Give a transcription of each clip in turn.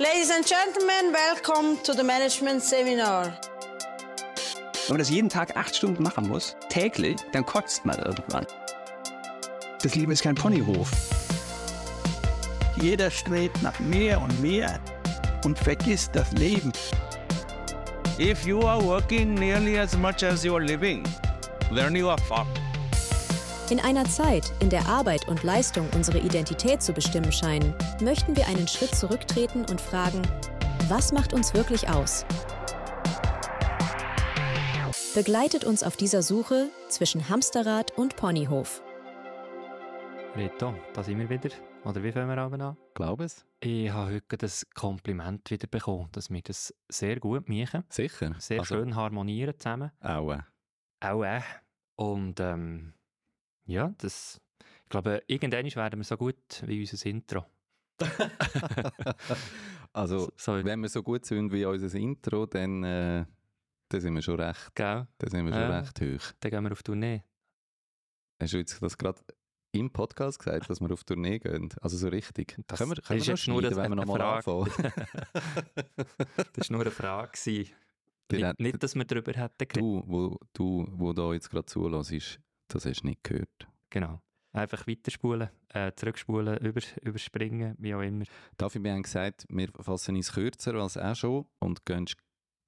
Ladies and gentlemen, welcome to the Management Seminar. Wenn man das jeden Tag acht Stunden machen muss, täglich, dann kotzt man irgendwann. Das Leben ist kein Ponyhof. Jeder strebt nach mehr und mehr und vergisst das Leben. If you are working nearly as much as you are living, then you are fucked. In einer Zeit, in der Arbeit und Leistung unsere Identität zu bestimmen scheinen, möchten wir einen Schritt zurücktreten und fragen, was macht uns wirklich aus? Begleitet uns auf dieser Suche zwischen Hamsterrad und Ponyhof. Reto, da sind wir wieder. Oder wie fangen wir aber an? Glaube es. Ich habe heute das Kompliment wieder bekommen, dass wir das sehr gut machen. Sicher. Sehr Also- schön harmonieren zusammen. Auch. Auch. Und ähm, ja, das, ich glaube, irgendwann werden wir so gut wie unser Intro. also, So, wenn wir so gut sind wie unser Intro, dann, äh, dann sind wir schon recht, gell? dann sind wir schon Ja. recht hoch. Dann gehen wir auf Tournee. Hast du jetzt das gerade im Podcast gesagt, dass wir auf Tournee gehen? Also so richtig. Das können wir, können ist wir noch schneiden, eine- wenn wir nochmal anfangen? Das war nur eine Frage. Nicht, hat- nicht, dass wir darüber hätten geredet. du, wo, du, wo da jetzt gerade zulässt, das hast du nicht gehört. Genau. Einfach weiterspulen, äh, zurückspulen, über, überspringen, wie auch immer. Dafür haben gesagt, wir fassen uns kürzer als auch schon und gehen sch-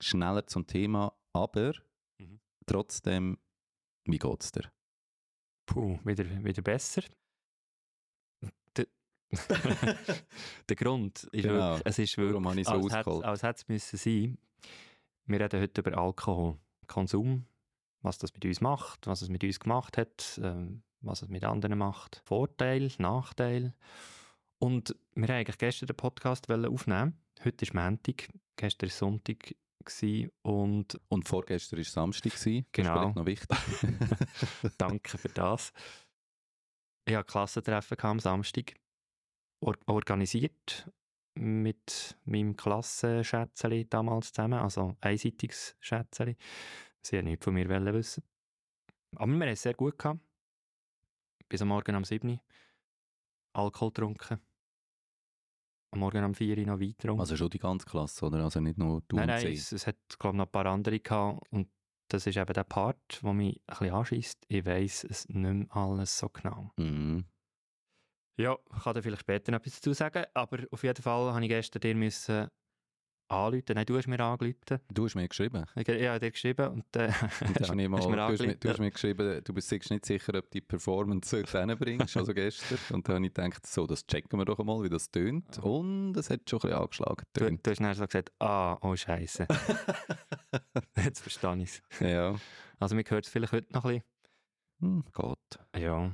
schneller zum Thema, aber Mhm. trotzdem, wie geht's dir? Puh, wieder, wieder besser. Der, Grund ist Genau. wirklich, es ist wirklich, Warum habe ich so als hätte als hätte es müssen sein. Wir reden heute über Alkohol, Konsum, was das mit uns macht, was es mit uns gemacht hat, ähm, was es mit anderen macht, Vorteil, Nachteil. Und wir haben eigentlich gestern den Podcast aufnehmen. Heute ist Montag, gestern war Sonntag und Und vorgestern war Samstag, gewesen. das Genau. ist vielleicht noch wichtig. Danke für das. Ich hatte Klassentreffen am Samstag. Or organisiert mit meinem Klassenschätzeli damals zusammen. Also einseitiges Schätzeli. Sie haben nichts von mir wissen. Aber wir haben es sehr gut gehabt. Bis am Morgen um 7 Uhr. Alkohol getrunken. Am Morgen um 4 Uhr noch getrunken. also schon die ganze Klasse, oder? Also nicht nur du nein, und nein, sie. es, es hat glaube ich noch ein paar andere gehabt. Und das ist eben der Part, der mich ein bisschen anschießt. Ich weiss es nicht mehr alles so genau. Mhm. Ja, ich kann dir vielleicht später noch etwas dazu sagen, aber auf jeden Fall habe ich gestern dir müssen anrufen. Nein, du hast mir angerufen. Du hast mir geschrieben. Ich, ich habe dir geschrieben und äh, Und ich mal, hast du, mir hast mir, du hast mir geschrieben, du bist nicht sicher, ob die Performance so bringst, also gestern. Und dann habe ich gedacht, so, das checken wir doch einmal, wie das tönt. Und es hat schon ein bisschen angeschlagen. Du, du hast dann so gesagt, ah, oh Scheiße. Jetzt verstehe ich es. Ja. Also mir hört es vielleicht heute noch ein Hm, Gott. bisschen. Ja.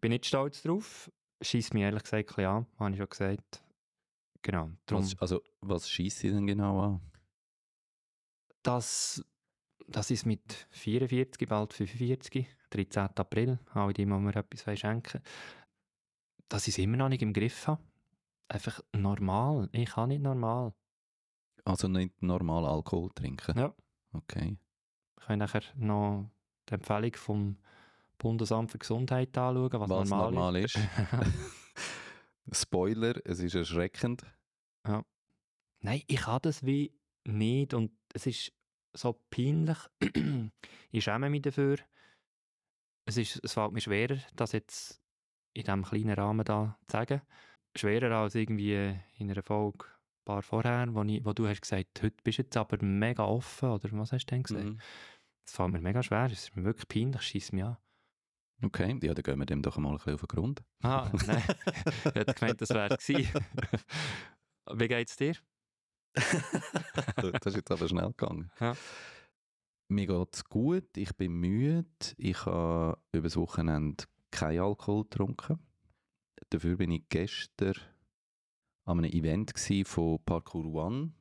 Bin nicht stolz drauf. Schießt mich ehrlich gesagt ein bisschen an, habe ich schon gesagt. Genau, darum, Was, also, was schießt sie denn genau an? das, das ist mit 44, bald 45, 13. April, alle die, die mir etwas schenken dass ich es immer noch nicht im Griff habe. Einfach normal. Ich kann nicht normal. Also nicht normal Alkohol trinken? Ja. Okay. Ich kann nachher noch die Empfehlung vom Bundesamt für Gesundheit anschauen, was, Was normal, normal ist. Spoiler, es ist erschreckend. Nein, ich habe das wie nicht und es ist so peinlich. ich schäme mich dafür. Es, ist, es fällt mir schwerer, das jetzt in diesem kleinen Rahmen da zu sagen. Schwerer als irgendwie in einer Folge ein paar vorher, wo, ich, wo du hast gesagt, heute bist du jetzt aber mega offen, oder was hast du denn gesagt? Mhm. Das fällt mir mega schwer, es ist mir wirklich peinlich, schießt mich an. Okay, ja, dann gehen wir dem doch mal ein bisschen auf den Grund. Ah, nein, ich hätte gemeint, das wäre es. Wie geht's dir? das ist jetzt aber schnell gegangen. Ja. Mir geht es gut, ich bin müde. Ich habe über das Wochenende keinen Alkohol getrunken. Dafür bin ich gestern an einem Event von Parkour One.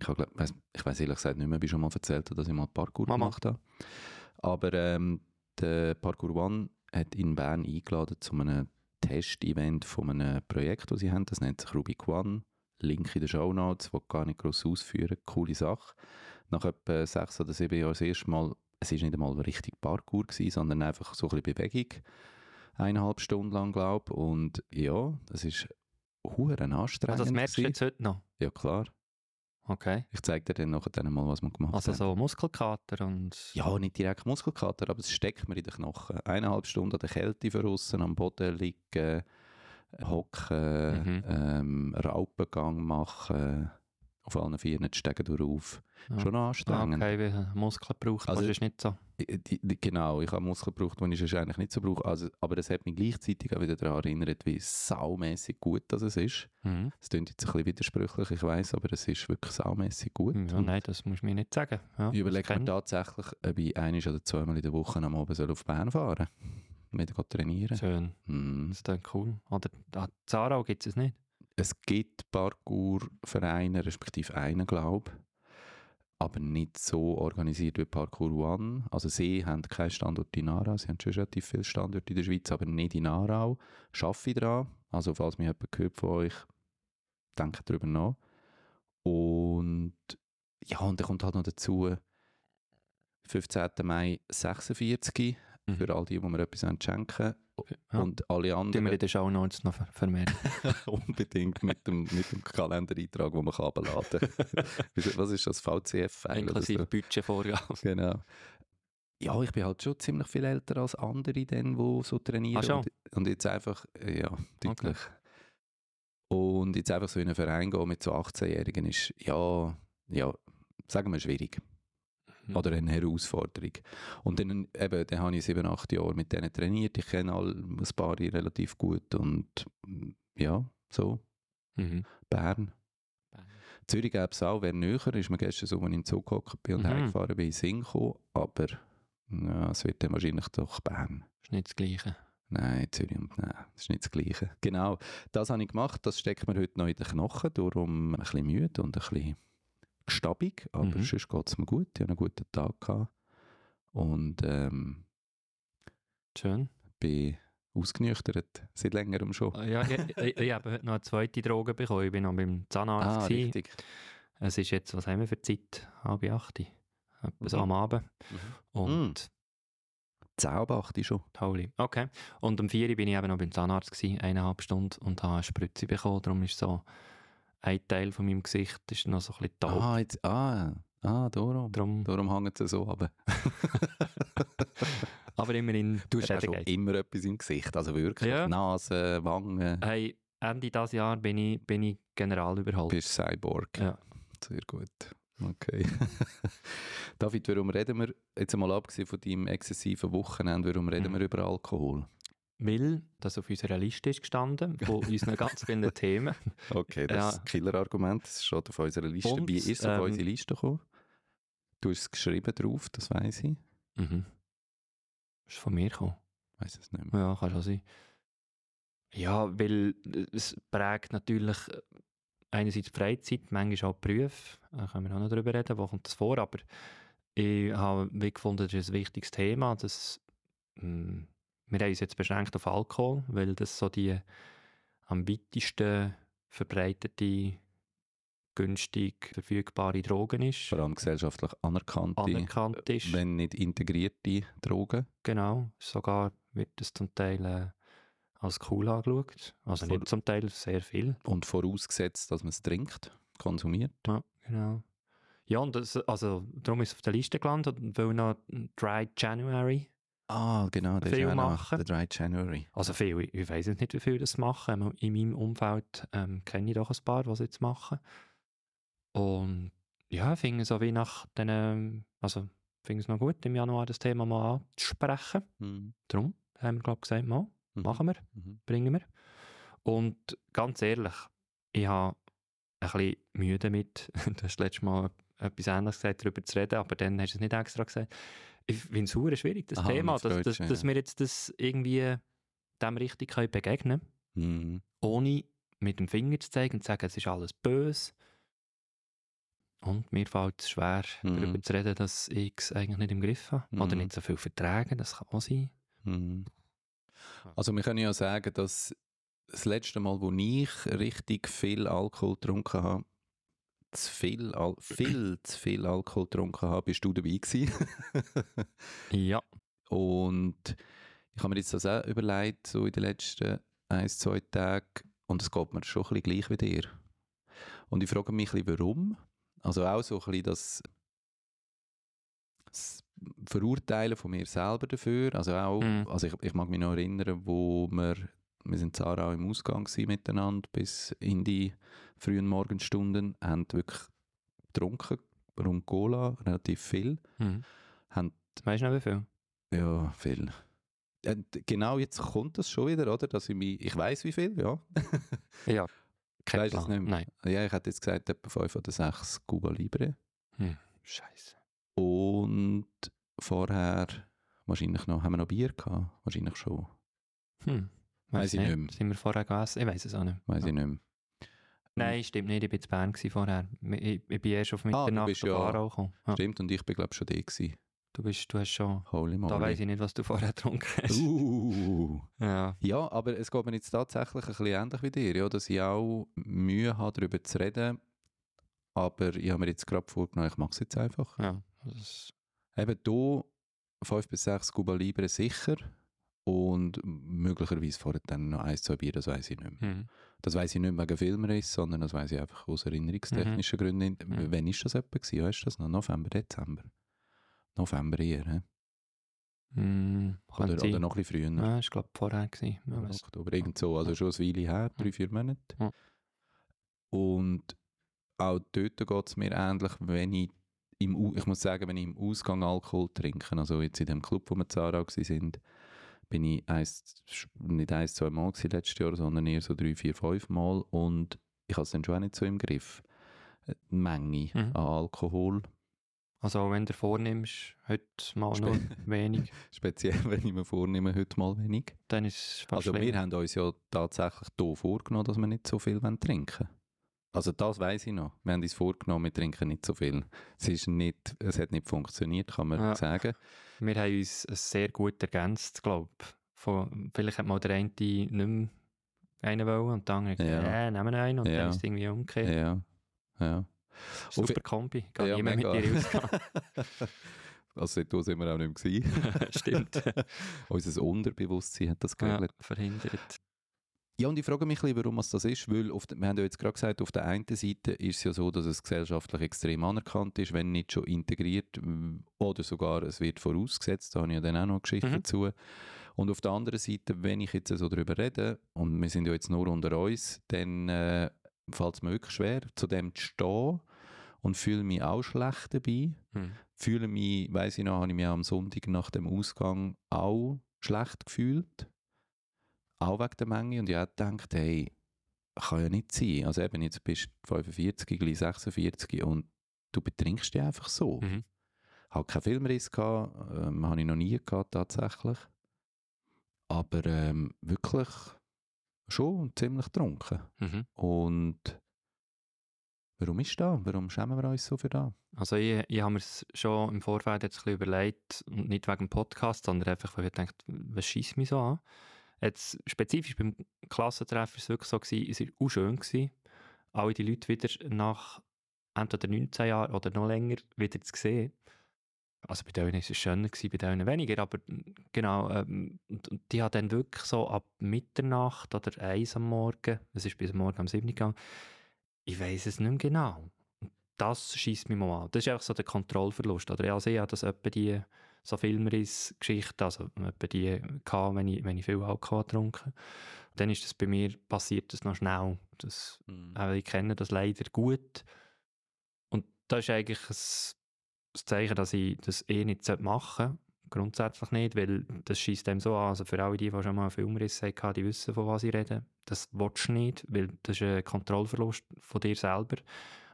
Ich, hab, glaub, weiss, ich weiß ehrlich gesagt nicht mehr, ob ich schon mal erzählt habe, dass ich mal Parkour Mama. gemacht habe. Aber ähm, der Parkour One hat in Bern eingeladen zu einem Test-Event von einem Projekt, das sie haben. Das nennt sich Rubik One. Link in den Show Notes, wo gar nicht groß ausführen. Coole Sache. Nach etwa sechs oder sieben Jahren das erste Mal, es war nicht einmal richtig Parkour, gewesen, sondern einfach so ein bisschen Bewegung. Eineinhalb Stunden lang, glaube ich. Und ja, das ist huren anstrengend. Also das merkst du jetzt heute noch? Ja, klar. Okay. Ich zeige dir dann nachher dann mal, was wir gemacht Also haben. so Muskelkater und... Ja, nicht direkt Muskelkater, aber es steckt mir in den Knochen. Eineinhalb Stunden an der Kälte verrissen, am Boden liegen, hocken, Mhm. ähm, Raupengang machen, auf allen Vieren die Stege durch. Schon anstrengend. Okay, wie ein Muskel braucht, Also- also, ist nicht so. Die, genau, ich habe Muskeln gebraucht, die ich eigentlich nicht so brauche. Also, aber es hat mich gleichzeitig auch wieder daran erinnert, wie saumässig gut das es ist. Mhm. Es klingt jetzt ein bisschen widersprüchlich, ich weiß, aber es ist wirklich saumässig gut. Ja, nein, das musst du mir nicht sagen. Ja, ich überlege mir tatsächlich, ob ich ein oder zweimal in der Woche am Abend soll auf Bern fahren soll. Gehen trainieren. Schön, Hm. das ist dann cool. Oder ah, Zarau gibt es nicht. Es gibt Parkour-Vereine, respektive einen, glaube ich, aber nicht so organisiert wie Parkour One. Also sie haben keinen Standort in Aarau, sie haben schon relativ viele Standorte in der Schweiz, aber nicht in Aarau. Schaffe ich daran. Also falls mich jemand gehört von euch, denkt darüber nach. Und ja, und dann kommt halt noch dazu 15. Mai 46 Mhm. für all die, die mir etwas schenken Ja. Und alle Die wir anderen in den Show Notes noch ver vermerken. unbedingt mit dem, mit dem Kalendereintrag, den man abladen kann. Was ist das? VCF-File? oder Inklusive so? Budgetvorgabe. Genau. Ja, ich bin halt schon ziemlich viel älter als andere, die so trainieren. Ah, und, und jetzt einfach, ja, deutlich. Und jetzt einfach so in einen Verein gehen mit so 18-Jährigen ist, ja, ja, sagen wir schwierig. Mhm. Oder eine Herausforderung. Und dann, eben, dann habe ich sieben, acht Jahre mit denen trainiert. Ich kenne all ein paar relativ gut und mm, ja, so. Mhm. Bern. Bern. Zürich gäbe es auch, wäre näher, ist mir gestern so, als ich im Zug gehockt bin und Mhm. hergefahren bin, in gekommen, aber ja, es wird dann wahrscheinlich doch Bern. Ist nicht das Gleiche. Nein, Zürich und nein, das ist nicht das Gleiche. Genau, das habe ich gemacht, das steckt mir heute noch in den Knochen, darum ein bisschen müde und ein bisschen gestabig, aber Mhm. sonst geht es mir gut, ich hatte einen guten Tag gehabt und ähm, Schön. bin ausgenüchtert, seit längerem schon. Ah, Ja, ich, ich, ich habe heute noch eine zweite Droge bekommen. Ich bin noch beim Zahnarzt. Ah, gewesen. richtig. Es ist jetzt, was haben wir für Zeit? Halb acht. Etwas Mhm. am Abend. Mhm. Und Zaubachte schon. Holy. Okay. Und um vier Uhr bin ich eben noch beim Zahnarzt gewesen, eineinhalb Stunden und habe eine Spritze bekommen. Darum ist so ein Teil von meinem Gesicht ist noch so ein bisschen taub. Ah, jetzt, ah, ah, darum. Darum, Darum hängt es so runter. aber immerhin, du hast hast schon immer etwas im Gesicht, also wirklich. Ja. Nase, Wangen, Hey, Ende dieses Jahr bin ich, bin ich general überholt. bist Cyborg. Ja. Sehr gut. Okay. David, warum reden wir, jetzt einmal abgesehen von deinem exzessiven Wochenende, warum reden Mhm. wir über Alkohol? Weil das auf unserer Liste ist gestanden, von unseren ganz vielen Themen. Okay, das Ja. ist ein Killer-Argument, das steht auf unserer Liste. Und, Wie ist es auf ähm, unsere Liste gekommen? Du hast es geschrieben drauf, das weiß ich. Mhm. Ist von mir gekommen. Weiß es nicht mehr. Ja, kann schon sein. Ja, weil es prägt natürlich äh, einerseits die Freizeit, manchmal auch die Berufe. Da können wir auch noch darüber reden, wo kommt das vor. Aber ich habe gefunden, das ist ein wichtiges Thema. Das, mh, wir haben uns jetzt beschränkt auf Alkohol, weil das so die am weitesten verbreitete, günstig verfügbare Drogen ist. Vor allem gesellschaftlich anerkannte, Anerkannt ist. wenn nicht integrierte Drogen. Genau, sogar wird es zum Teil äh, als cool angeschaut. Also Vor- nicht zum Teil, sehr viel. Und vorausgesetzt, dass man es trinkt, konsumiert. Ja, genau. Ja, und das, also, darum ist es auf der Liste gelandet, weil noch Dry January, Ah, genau, der Viel ist machen. der 3 January. also viel, ich, ich weiß nicht, wie viele das machen, aber in meinem Umfeld ähm, kenne ich doch ein paar, es jetzt machen. Und ja, finde so wie nach den, ähm, also finde es noch gut, im Januar das Thema mal anzusprechen. Mhm. Darum haben wir, glaube ich, gesagt, mal, Mhm. machen wir. Mhm. bringen wir. Und ganz ehrlich, ich habe ein bisschen Mühe damit, du hast letztes Mal etwas anderes gesagt, darüber zu reden, aber dann hast du es nicht extra gesagt. Ich finde es schwierig, das Aha, Thema, dass, dass, dass wir jetzt das irgendwie dem richtig können begegnen können, Mhm. ohne mit dem Finger zu zeigen und zu sagen, es ist alles böse. Und mir fällt es schwer, Mhm. darüber zu reden, dass ich es eigentlich nicht im Griff habe. Oder Mhm. nicht so viel vertragen, das kann auch sein. Mhm. Also wir können ja sagen, dass das letzte Mal, wo ich richtig viel Alkohol getrunken habe, zu viel, Al viel zu viel Alkohol getrunken habe, bist du dabei gewesen. Ja. Und ich habe mir jetzt das auch überlegt, so in den letzten ein, zwei Tagen, und es geht mir schon ein bisschen gleich wie dir. Und ich frage mich ein bisschen, warum. Also auch so ein bisschen das, das Verurteilen von mir selber dafür. Also auch, Mhm. also ich, ich mag mich noch erinnern, wo wir, wir sind Zara im Ausgang miteinander bis in die frühen Morgenstunden, haben wirklich getrunken, rum Cola, relativ viel. Mhm. Haben Weißt du noch wie viel? ja, viel. Genau jetzt kommt das schon wieder, oder? Dass ich mich, ich weiß wie viel, ja. Ja. Kein es Plan. nicht mehr? Nein. Ja, ich hätte jetzt gesagt, etwa 5 oder 6 Cuba Libre. Hm. Scheiße. Und vorher wahrscheinlich noch, haben wir noch Bier gehabt? Wahrscheinlich schon. Hm. Weiss ich nicht mehr. Sind wir vorher gegessen? Ich weiß es auch nicht. Weiß ich nicht mehr. Nein, stimmt nicht. Ich war in Bern gewesen vorher. Ich, ich bin erst auf Ah, du Mitternacht bist auf ja- Aarau gekommen. Ja. Stimmt, und ich bin glaube schon da gewesen. Du, bist, du hast schon... Holy moly. Da weiss ich nicht, was du vorher getrunken hast. Uh. Ja. Ja, aber es geht mir jetzt tatsächlich ein bisschen ähnlich wie dir, ja, dass ich auch Mühe habe, darüber zu reden. Aber ich habe mir jetzt gerade vorgenommen, ich mache es jetzt einfach. ja. Eben hier 5 bis 6 Cuba Libre sicher und möglicherweise vorher dann noch ein, zwei Bier, das weiß ich nicht mehr. hm. Das weiß ich nicht wegen Filmriss, sondern das weiß ich einfach aus erinnerungstechnischen Gründen. Mhm. Wann ist das etwa gewesen? Weißt du das noch? November, Dezember? November eher, he? Hm, Oder, oder noch ein bisschen früher? Ja, ich glaube vorher gewesen. Ja, Oktober, irgend so. Also schon ein Weile her, drei, vier Monate. Ja. Und auch dort geht es mir ähnlich, wenn ich im, ich muss sagen, wenn ich im Ausgang Alkohol trinke, also jetzt in dem Club, wo wir Zara waren, sind, bin ich eins, nicht eins, zwei Mal gewesen letztes Jahr, sondern eher so drei, vier, fünf Mal und ich habe es dann schon auch nicht so im Griff. Äh, Die Menge Mhm. an Alkohol, Also auch wenn du vornimmst, heute mal nur Spe- wenig, speziell wenn ich mir vornehme, heute mal wenig. dann ist es fast Also schlimm. wir haben uns ja tatsächlich hier vorgenommen, dass wir nicht so viel wollen trinken Also das weiß ich noch. Wir haben uns vorgenommen, wir trinken nicht so viel. Es, ist nicht, es hat nicht funktioniert, kann man Ja. sagen. Wir haben uns sehr gut ergänzt, glaube ich. Vielleicht hat mal der eine nicht mehr einen wollen und der andere Ja. gesagt, äh, nehmen wir einen und Ja. dann ist es irgendwie umgekehrt. Ja, ja. Super Kombi, geht Ja, niemand mit dir ausgehen. Also da sind wir auch nicht mehr. Stimmt. Unser Unterbewusstsein hat das ja, geregelt. verhindert. Ja, und ich frage mich ein bisschen, warum es das ist, weil auf wir haben ja jetzt gerade gesagt, auf der einen Seite ist es ja so, dass es gesellschaftlich extrem anerkannt ist, wenn nicht schon integriert oder sogar es wird vorausgesetzt, da habe ich ja dann auch noch eine Geschichte Mhm. dazu. Und auf der anderen Seite, wenn ich jetzt so darüber rede, und wir sind ja jetzt nur unter uns, dann äh, fällt es mir wirklich schwer, zu dem zu stehen und fühle mich auch schlecht dabei. Hm. Fühle mich, weiss ich noch, habe ich mich am Sonntag nach dem Ausgang auch schlecht gefühlt auch wegen der Menge und ich habe gedacht, hey, kann ja nicht sein. Also eben, jetzt bist du 45, gleich 46 und du betrinkst dich einfach so. Mhm. Habe keinen Filmriss gehabt, ähm, habe ich noch nie gehabt tatsächlich. Aber ähm, wirklich schon ziemlich getrunken. Mhm. Und warum ist das? Warum schämen wir uns so für das? Also ich, ich habe mir es schon im Vorfeld jetzt ein bisschen überlegt, und nicht wegen dem Podcast, sondern einfach, weil ich gedacht, was schießt mich so an? Jetzt spezifisch beim Klassentreffen war es wirklich so, gewesen, es war auch schön. Gewesen, alle die Leute wieder nach entweder 19 Jahren oder noch länger wieder zu sehen. Also bei denen war es schöner, gewesen, bei denen weniger, aber genau, ähm, und, und die haben dann wirklich so ab Mitternacht oder eins am Morgen, es ist bis Morgen um 7 Uhr gegangen, ich weiß es nicht mehr genau das schießt mich mal an. Das ist einfach so der Kontrollverlust. Oder also ich habe das etwa die so Filmriss-Geschichte, also etwa die gehabt, wenn ich, wenn ich viel Alkohol getrunken habe. Dann ist das bei mir passiert, das noch schnell. Das, äh, ich kenne das leider gut. Und das ist eigentlich ein, ein Zeichen, dass ich das eh nicht machen sollte. Grundsätzlich nicht, weil das schießt dem so an. Also für alle, die, die schon mal einen Filmriss hatten, die wissen, von was ich rede. Das willst du nicht, weil das ist ein Kontrollverlust von dir selber.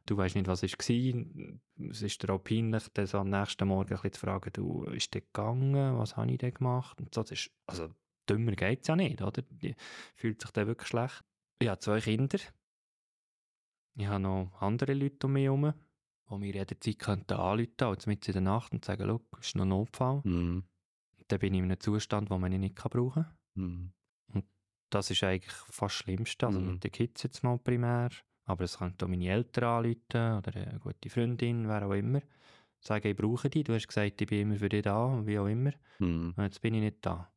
Du weißt nicht, was war. Es ist dir auch peinlich, dann so am nächsten Morgen ein zu fragen, du, ist der gegangen? Was habe ich denn gemacht? Und so, das ist, also dümmer geht es ja nicht, oder? Die fühlt sich dann wirklich schlecht. Ich habe zwei Kinder. Ich habe noch andere Leute um mich herum, die mir jederzeit könnten anrufen könnten, mitten in der Nacht und sagen, schau, ist noch ein Notfall. Mhm. Dann bin ich in einem Zustand, den man nicht brauchen kann. Mhm. Das ist eigentlich fast das Schlimmste. Also Mhm. mit den Kids jetzt mal primär. Aber es könnte auch meine Eltern anrufen oder eine gute Freundin, wer auch immer. Sagen, ich brauche dich. Du hast gesagt, ich bin immer für dich da, wie auch immer. Mhm. Und jetzt bin ich nicht da.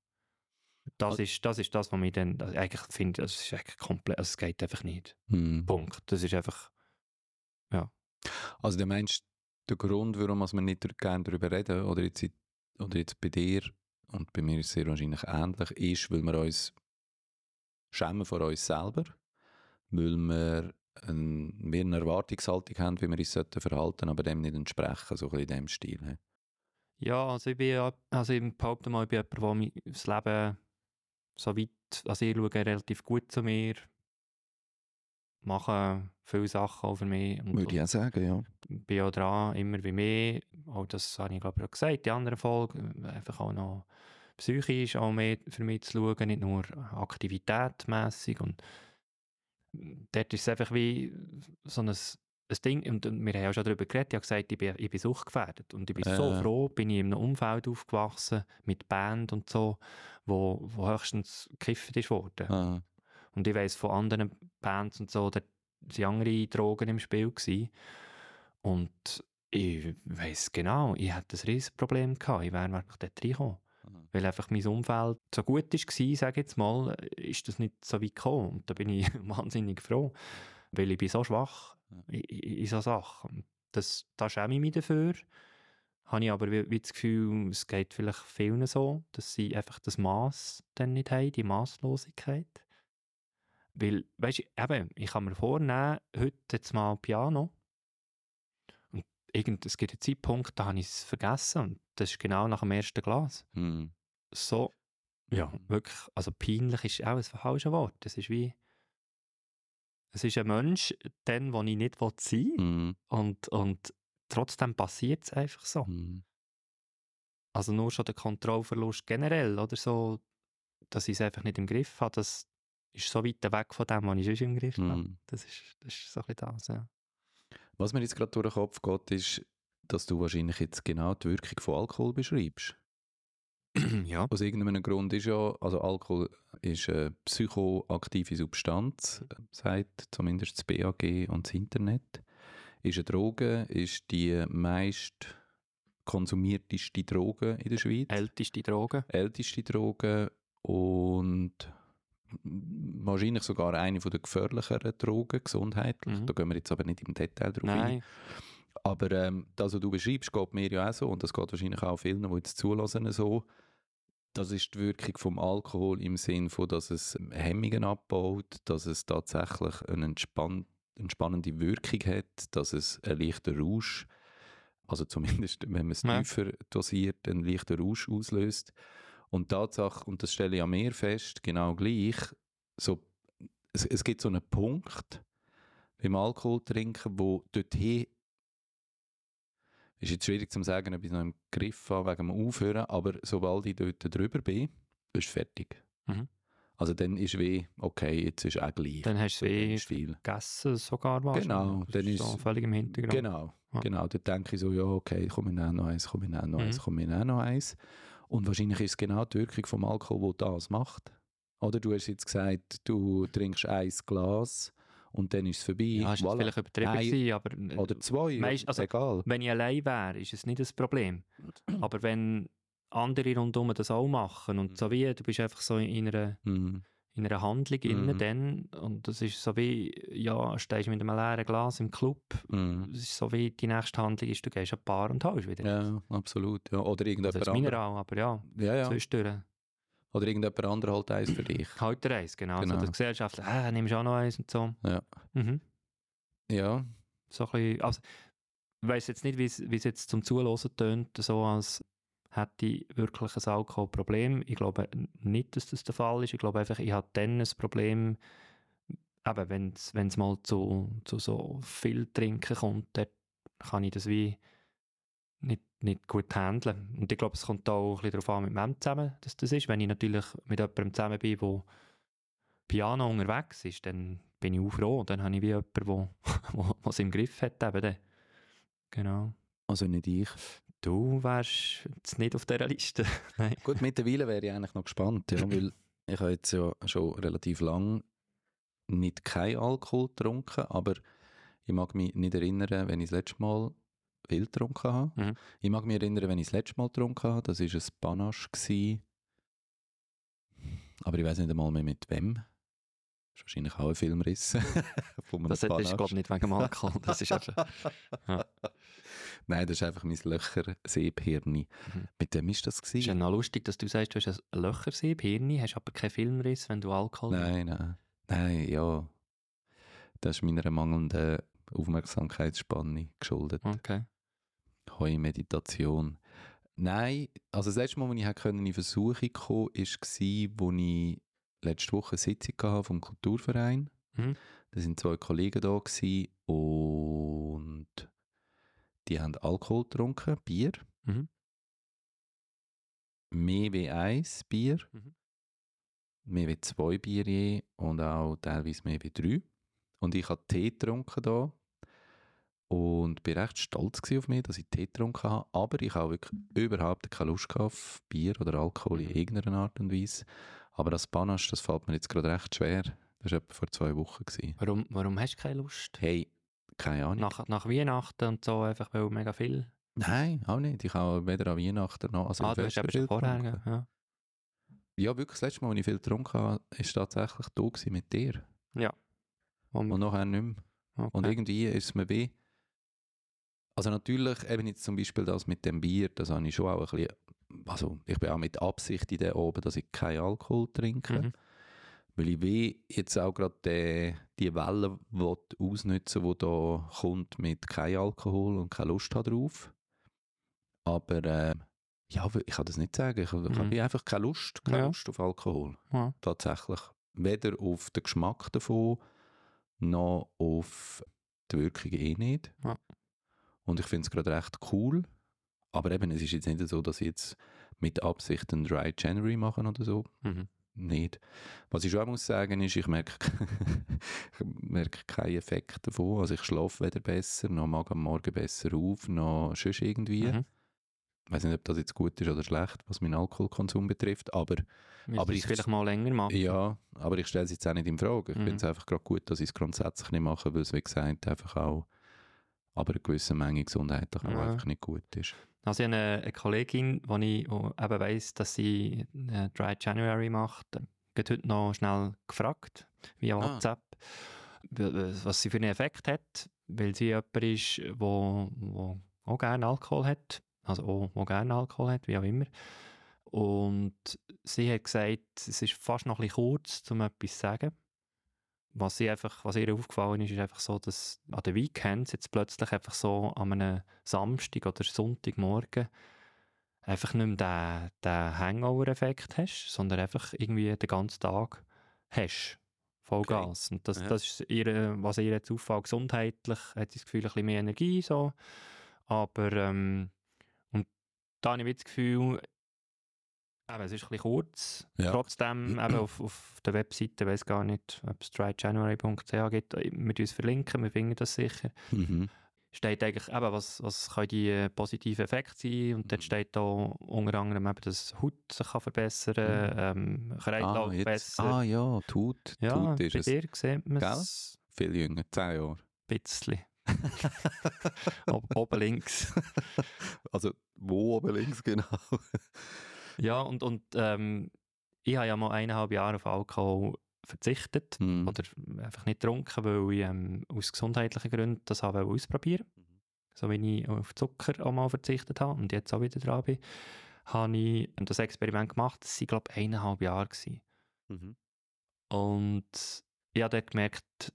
Das ist, das ist das, was mich dann also eigentlich finde, das ist eigentlich komplett, also es geht einfach nicht. Hm. Punkt. Das ist einfach, Also du meinst, der Grund, warum wir nicht gerne darüber reden, oder jetzt, oder jetzt bei dir, und bei mir ist es sehr wahrscheinlich ähnlich, ist, weil wir uns schämen vor uns selber, weil wir ein, wir eine Erwartungshaltung haben, wie wir uns sollten verhalten, aber dem nicht entsprechen, so ein bisschen in dem Stil. ja, also ich bin also ich behaupte mal, ich bin jemand, der das Leben so weit, also ich schaue relativ gut zu mir, mache viele Sachen auch für mich. Würde ich auch sagen, ja. bin auch dran, immer wie mehr. Auch das habe ich glaube ich auch gesagt, die anderen Folgen. Einfach auch noch psychisch auch mehr für mich zu schauen, nicht nur aktivitätmässig und dort ist es einfach wie so ein, ein Ding, und und wir haben auch schon darüber geredet, ich habe gesagt, ich bin, ich bin suchtgefährdet und ich bin so Äh. froh, bin ich in einem Umfeld aufgewachsen, mit Band und so, wo, wo höchstens gekifft ist worden. Ah, Und ich weiss von anderen Bands und so, da waren andere Drogen im Spiel. Gewesen. Und ich weiss genau, ich hatte ein riesiges Problem gehabt. Ich wäre wirklich dort reingekommen. Mhm. Weil einfach mein Umfeld so gut war, sage ich jetzt mal, ist das nicht so weit gekommen. Und da bin ich wahnsinnig froh. Weil ich bin so schwach in, in, so Sachen. Das, da schäme ich mich dafür. Habe ich aber wie, wie das Gefühl, es geht vielleicht vielen so, dass sie einfach das Maß dann nicht haben, die Maßlosigkeit. Weil, weißt du, eben, ich kann mir vornehmen, heute jetzt mal Piano. Irgend, es gibt einen Zeitpunkt, da habe ich es vergessen. Und das ist genau nach dem ersten Glas. hm. So, ja, wirklich, also peinlich ist auch ein falsches Wort. Das ist wie, es ist ein Mensch, den, den ich nicht sein will. Hm. Und, und trotzdem passiert es einfach so. Hm. Also nur schon der Kontrollverlust generell oder so, dass ich es einfach nicht im Griff habe, das ist so weit weg von dem, was ich sonst im Griff habe. Hm. Das ist, das ist so ein bisschen das, ja. Was mir jetzt gerade durch den Kopf geht, ist, dass du wahrscheinlich jetzt genau die Wirkung von Alkohol beschreibst. ja. Aus irgendeinem Grund ist ja, also Alkohol ist eine psychoaktive Substanz, sagt zumindest das BAG und das Internet. Ist eine Droge, ist die meist konsumierteste Droge in der Schweiz. Älteste Drogen. älteste Droge und wahrscheinlich sogar eine der gefährlicheren Drogen gesundheitlich. Mhm. Da gehen wir jetzt aber nicht im Detail drauf ein. Nein. Aber ähm, das, was du beschreibst, geht mir ja auch so und das geht wahrscheinlich auch vielen, die jetzt zulassen, so. Das ist die Wirkung vom Alkohol im Sinn von, dass es Hemmungen abbaut, dass es tatsächlich eine entspann entspannende Wirkung hat, dass es einen leichten Rausch, also zumindest wenn man es Ja. tiefer dosiert, einen leichten Rausch auslöst. Und Tatsache, und das stelle ich an mir fest, genau gleich, so, es, es gibt so einen Punkt beim Alkohol trinken, wo dorthin ist jetzt schwierig zu sagen, ob ich noch im Griff habe wegen dem Aufhören, aber sobald ich dort drüber bin, ist fertig. Mhm. Also dann ist wie, okay, jetzt ist auch gleich. Dann hast du eh viel. gegessen sogar was. Genau, dann ist so völlig im Hintergrund. Genau, Ja. genau. Dann denke ich so, ja, okay, komm mir noch eins, komm mir noch eins, Mhm. komm mir noch eins. Und wahrscheinlich ist es genau die Wirkung vom Alkohol, die das macht. Oder du hast jetzt gesagt, du trinkst ein Glas und dann ist es vorbei. Ja, ist Voilà. vielleicht übertrieben Nein, gewesen, aber äh, Oder zwei, Meist- also- egal. wenn ich allein wäre, ist es nicht das Problem. Aber wenn andere rundum das auch machen und so wie, du bist einfach so in einer, Mhm. In einer Handlung Mhm. innen dann und das ist so wie, ja, stehst mit einem leeren Glas im Club, Mhm. es ist so wie, die nächste Handlung ist, du gehst an die Bar und holst wieder. Ja, absolut. Ja. Oder das irgendjemand ist anderer. Mineral, aber ja, Ja, ja. sonst durch. Oder irgendjemand anderer halt eins für dich. Halt dir eins, genau. Genau. So das Gesellschaft, äh, nimmst du auch noch eins und so. Ja. Mhm. Ja, So ein bisschen, also, ich weiss jetzt nicht, wie es wie es jetzt zum Zuhören tönt, so als hätte ich wirklich ein Alkoholproblem. Ich glaube nicht, dass das der Fall ist. Ich glaube einfach, ich habe dann ein Problem, eben, wenn es mal zu, zu so viel Trinken kommt, dann kann ich das wie nicht, nicht gut handeln. Und ich glaube, es kommt auch ein bisschen darauf an, mit wem zusammen dass das ist. Wenn ich natürlich mit jemandem zusammen bin, der Piano unterwegs ist, dann bin ich auch froh. Dann habe ich wie jemanden, der was im Griff hat. Eben. Genau. also nicht ich. Du wärst jetzt nicht auf dieser Liste. Gut, mittlerweile wäre ich eigentlich noch gespannt, ja, weil ich habe jetzt ja schon relativ lang nicht kein Alkohol getrunken, aber ich mag mich nicht erinnern, wenn ich das letzte Mal viel getrunken habe. Mhm. Ich mag mich erinnern, wenn ich das letzte Mal getrunken habe, das war ein Panache. gewesen. aber ich weiß nicht einmal mehr mit wem. Das ist wahrscheinlich auch ein Filmriss. Das, ist, glaube ich, nicht wegen dem Alkohol. Das ist einfach, Nein, das ist einfach mein Löcher-Seebhirni. Mhm. Mit wem ist das ist ja gewesen? noch lustig, dass du sagst, du hast ein Löchersee, Hirni, hast aber keinen Filmriss, wenn du Alkohol Nein, nein. Nein, ja. Das ist meiner mangelnden Aufmerksamkeitsspanne geschuldet. Okay. Hoi Meditation. Nein, also das letzte Mal, als ich in Versuchung kommen konnte, war, als ich letzte Woche eine Sitzung hatte vom Kulturverein. Mhm. Da sind zwei Kollegen da gewesen und die haben Alkohol getrunken, Bier. Mhm. Mehr wie eins Bier, Mhm. mehr wie zwei Bier je und auch teilweise mehr wie drei. Und ich habe Tee getrunken da und bin recht stolz auf mich, dass ich Tee getrunken habe. Aber ich habe wirklich überhaupt keine Lust auf Bier oder Alkohol in Mhm. irgendeiner Art und Weise. Aber das Panache, das fällt mir jetzt gerade recht schwer. Das war etwa vor zwei Wochen. Gewesen. Warum, warum hast du keine Lust? Hey, keine Ahnung. Nach, nach Weihnachten und so, einfach weil mega viel. Nein, auch nicht. Ich habe weder an Weihnachten noch. Also ah, du hast schon vorher. Ja. Ja, wirklich, das letzte Mal, als ich viel getrunken habe, war tatsächlich da gewesen mit dir. Und, Und nachher nicht mehr. okay. Und irgendwie ist es mir weh. Also natürlich, eben jetzt zum Beispiel das mit dem Bier, das habe ich schon auch ein bisschen, also ich bin auch mit Absicht in der oben, dass ich keinen Alkohol trinke. Mhm. Weil ich will jetzt auch gerade die, die Welle ausnutzen, die da kommt mit kein Alkohol und keine Lust drauf. Aber äh, ja, ich kann das nicht sagen. Ich, Mhm. habe einfach keine Lust, keine Ja. Lust auf Alkohol. Ja. Tatsächlich. Weder auf den Geschmack davon, noch auf die Wirkung eh nicht. Ja. Und ich finde es gerade recht cool. Aber eben, es ist jetzt nicht so, dass ich jetzt mit Absicht einen Dry January mache oder so Mhm. Nicht. Was ich schon muss sagen ist, ich merke, ich merke keinen Effekt davon. Also ich schlafe weder besser, noch mag am Morgen besser auf, noch sonst irgendwie. Mhm. Ich weiß nicht, ob das jetzt gut ist oder schlecht, was meinen Alkoholkonsum betrifft, aber Aber ich- vielleicht mal länger machen. ja, aber ich stelle es jetzt auch nicht in Frage. Ich Mhm. finde es einfach gerade gut, dass ich es grundsätzlich nicht mache, weil es, wie gesagt, einfach auch aber eine gewisse Menge gesundheitlich auch Ja. einfach nicht gut ist. Also ich habe eine, eine Kollegin, die ich wo eben weiss, dass sie äh, Dry January macht. Geht heute noch schnell gefragt, via Ah. WhatsApp, w- was sie für einen Effekt hat, weil sie jemand ist, wo, wo auch gerne Alkohol hat, also auch, wo gerne Alkohol hat, wie auch immer. Und sie hat gesagt, es ist fast noch ein bisschen kurz, um etwas zu sagen. Was, sie einfach, was ihr aufgefallen ist, ist einfach so, dass an den Weekends jetzt plötzlich einfach so an einem Samstag oder Sonntagmorgen einfach nicht mehr den, den Hangover-Effekt hast, sondern einfach irgendwie den ganzen Tag hast. Vollgas. Und das, Ja. das ist ihre, was ihr jetzt auffällt, gesundheitlich, hat sie das Gefühl, ein bisschen mehr Energie, so. Aber, ähm, und da habe ich das Gefühl, eben, es ist ein bisschen kurz. Ja. Trotzdem, eben auf, auf der Webseite, weiß gar nicht, ob es dryjanuary.ch gibt, wir tun es verlinken, wir finden das sicher. Mhm. Steht eigentlich eben, was, was können die äh, positiven Effekte sein und dort Mhm. steht da unter anderem eben, dass die Haut sich kann verbessern kann, ähm, Kreislauf Ah, jetzt, besser. ah ja, tut, ja, tut bei ist es. dir sieht man es Viel jünger, 10 Jahre. ein bisschen. Ob, oben links. Also, wo oben links genau? Ja, und, und ähm, ich habe ja mal eineinhalb Jahre auf Alkohol verzichtet Mhm. oder einfach nicht getrunken, weil ich ähm, aus gesundheitlichen Gründen das habe ausprobieren Mhm. So wie ich auf Zucker auch mal verzichtet habe und jetzt auch wieder dran bin, habe ich das Experiment gemacht. Das waren, glaube ich, eineinhalb Jahre. Gewesen. Mhm. Und ich habe dort gemerkt,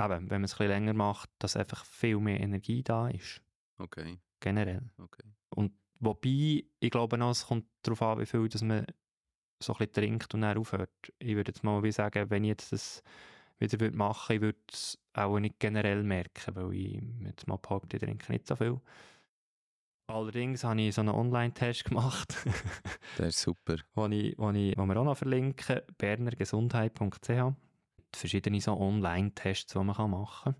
eben, wenn man es ein bisschen länger macht, dass einfach viel mehr Energie da ist, Okay, generell. okay. Und wobei, ich glaube noch, es kommt darauf an, wie viel dass man so ein bisschen trinkt und dann aufhört. Ich würde jetzt mal wie sagen, wenn ich jetzt das wieder würde machen würde, ich würde es auch nicht generell merken, weil ich jetzt mal behaupte, ich trinke nicht so viel. Allerdings habe ich so einen Online-Test gemacht, Das ist super. wo, ich, wo, ich, wo wir auch noch verlinken, bernergesundheit.ch. Verschiedene so Online-Tests, die man machen kann.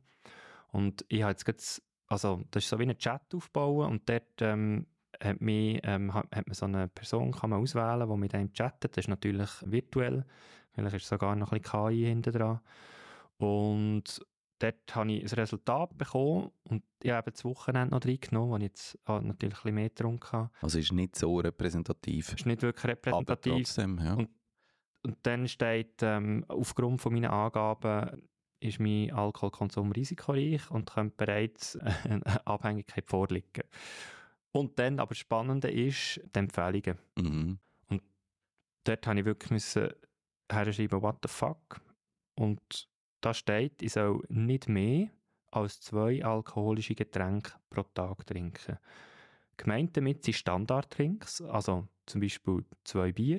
Und ich habe jetzt also das ist so wie ein Chat aufbauen und dort ähm, hat, mich, ähm, hat, hat man so eine Person kann man auswählen, die mit einem chattet. Das ist natürlich virtuell, vielleicht ist sogar noch ein bisschen KI hinten dran. Und dort habe ich ein Resultat bekommen und ich habe das Wochenende noch reingenommen, wo ich jetzt ah, natürlich ein bisschen mehr getrunken habe. Also, ist nicht so repräsentativ. Ist nicht wirklich Aber repräsentativ. trotzdem, ja. Und und dann steht, ähm, aufgrund von meinen Angaben ist mein Alkoholkonsum risikoreich und könnte bereits eine Abhängigkeit vorliegen. Und dann, aber das Spannende ist, die Empfehlungen. Mhm. Dort habe ich wirklich müssen herschreiben, what the fuck. Und da steht, ich soll nicht mehr als zwei alkoholische Getränke pro Tag trinken. Gemeint damit sind Standarddrinks, also zum Beispiel zwei Bier,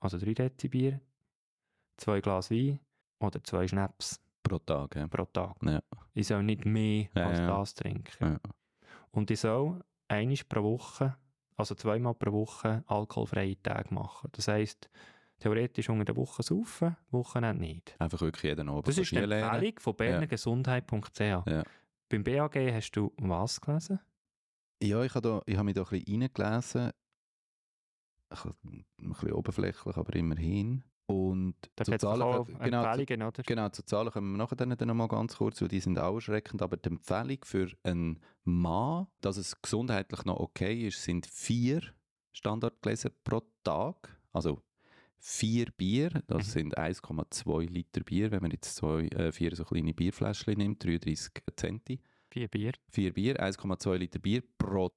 also drei Dezi Bier, zwei Glas Wein oder zwei Schnaps Pro Tag, ja. pro Tag. Ja. Ich soll nicht mehr Ja, als das trinken. Und ich soll einmal pro Woche, also zweimal pro Woche, alkoholfreie Tage machen. Das heisst, theoretisch unter der Woche saufen, Wochenende nicht. Einfach wirklich jeden Abend Das ist die. Empfehlung von bernergesundheit.ch. Ja. Beim BAG hast du was gelesen? Ja, ich habe, habe mich da ein bisschen reingelesen. Ein bisschen oberflächlich, aber immerhin. Und Da zu es auch Zahlen, genau, Empfehlungen, oder? genau, zu Zahlen kommen wir nachher dann, dann noch mal ganz kurz, weil die sind auch erschreckend. Aber die Empfehlung für einen Mann, dass es gesundheitlich noch okay ist, sind vier Standardgläser pro Tag. Also vier Bier, das Mhm. sind 1,2 Liter Bier, wenn man jetzt zwei, äh, vier so kleine Bierfläschchen nimmt, 33 Centi. Vier Bier. Vier Bier, 1,2 Liter Bier pro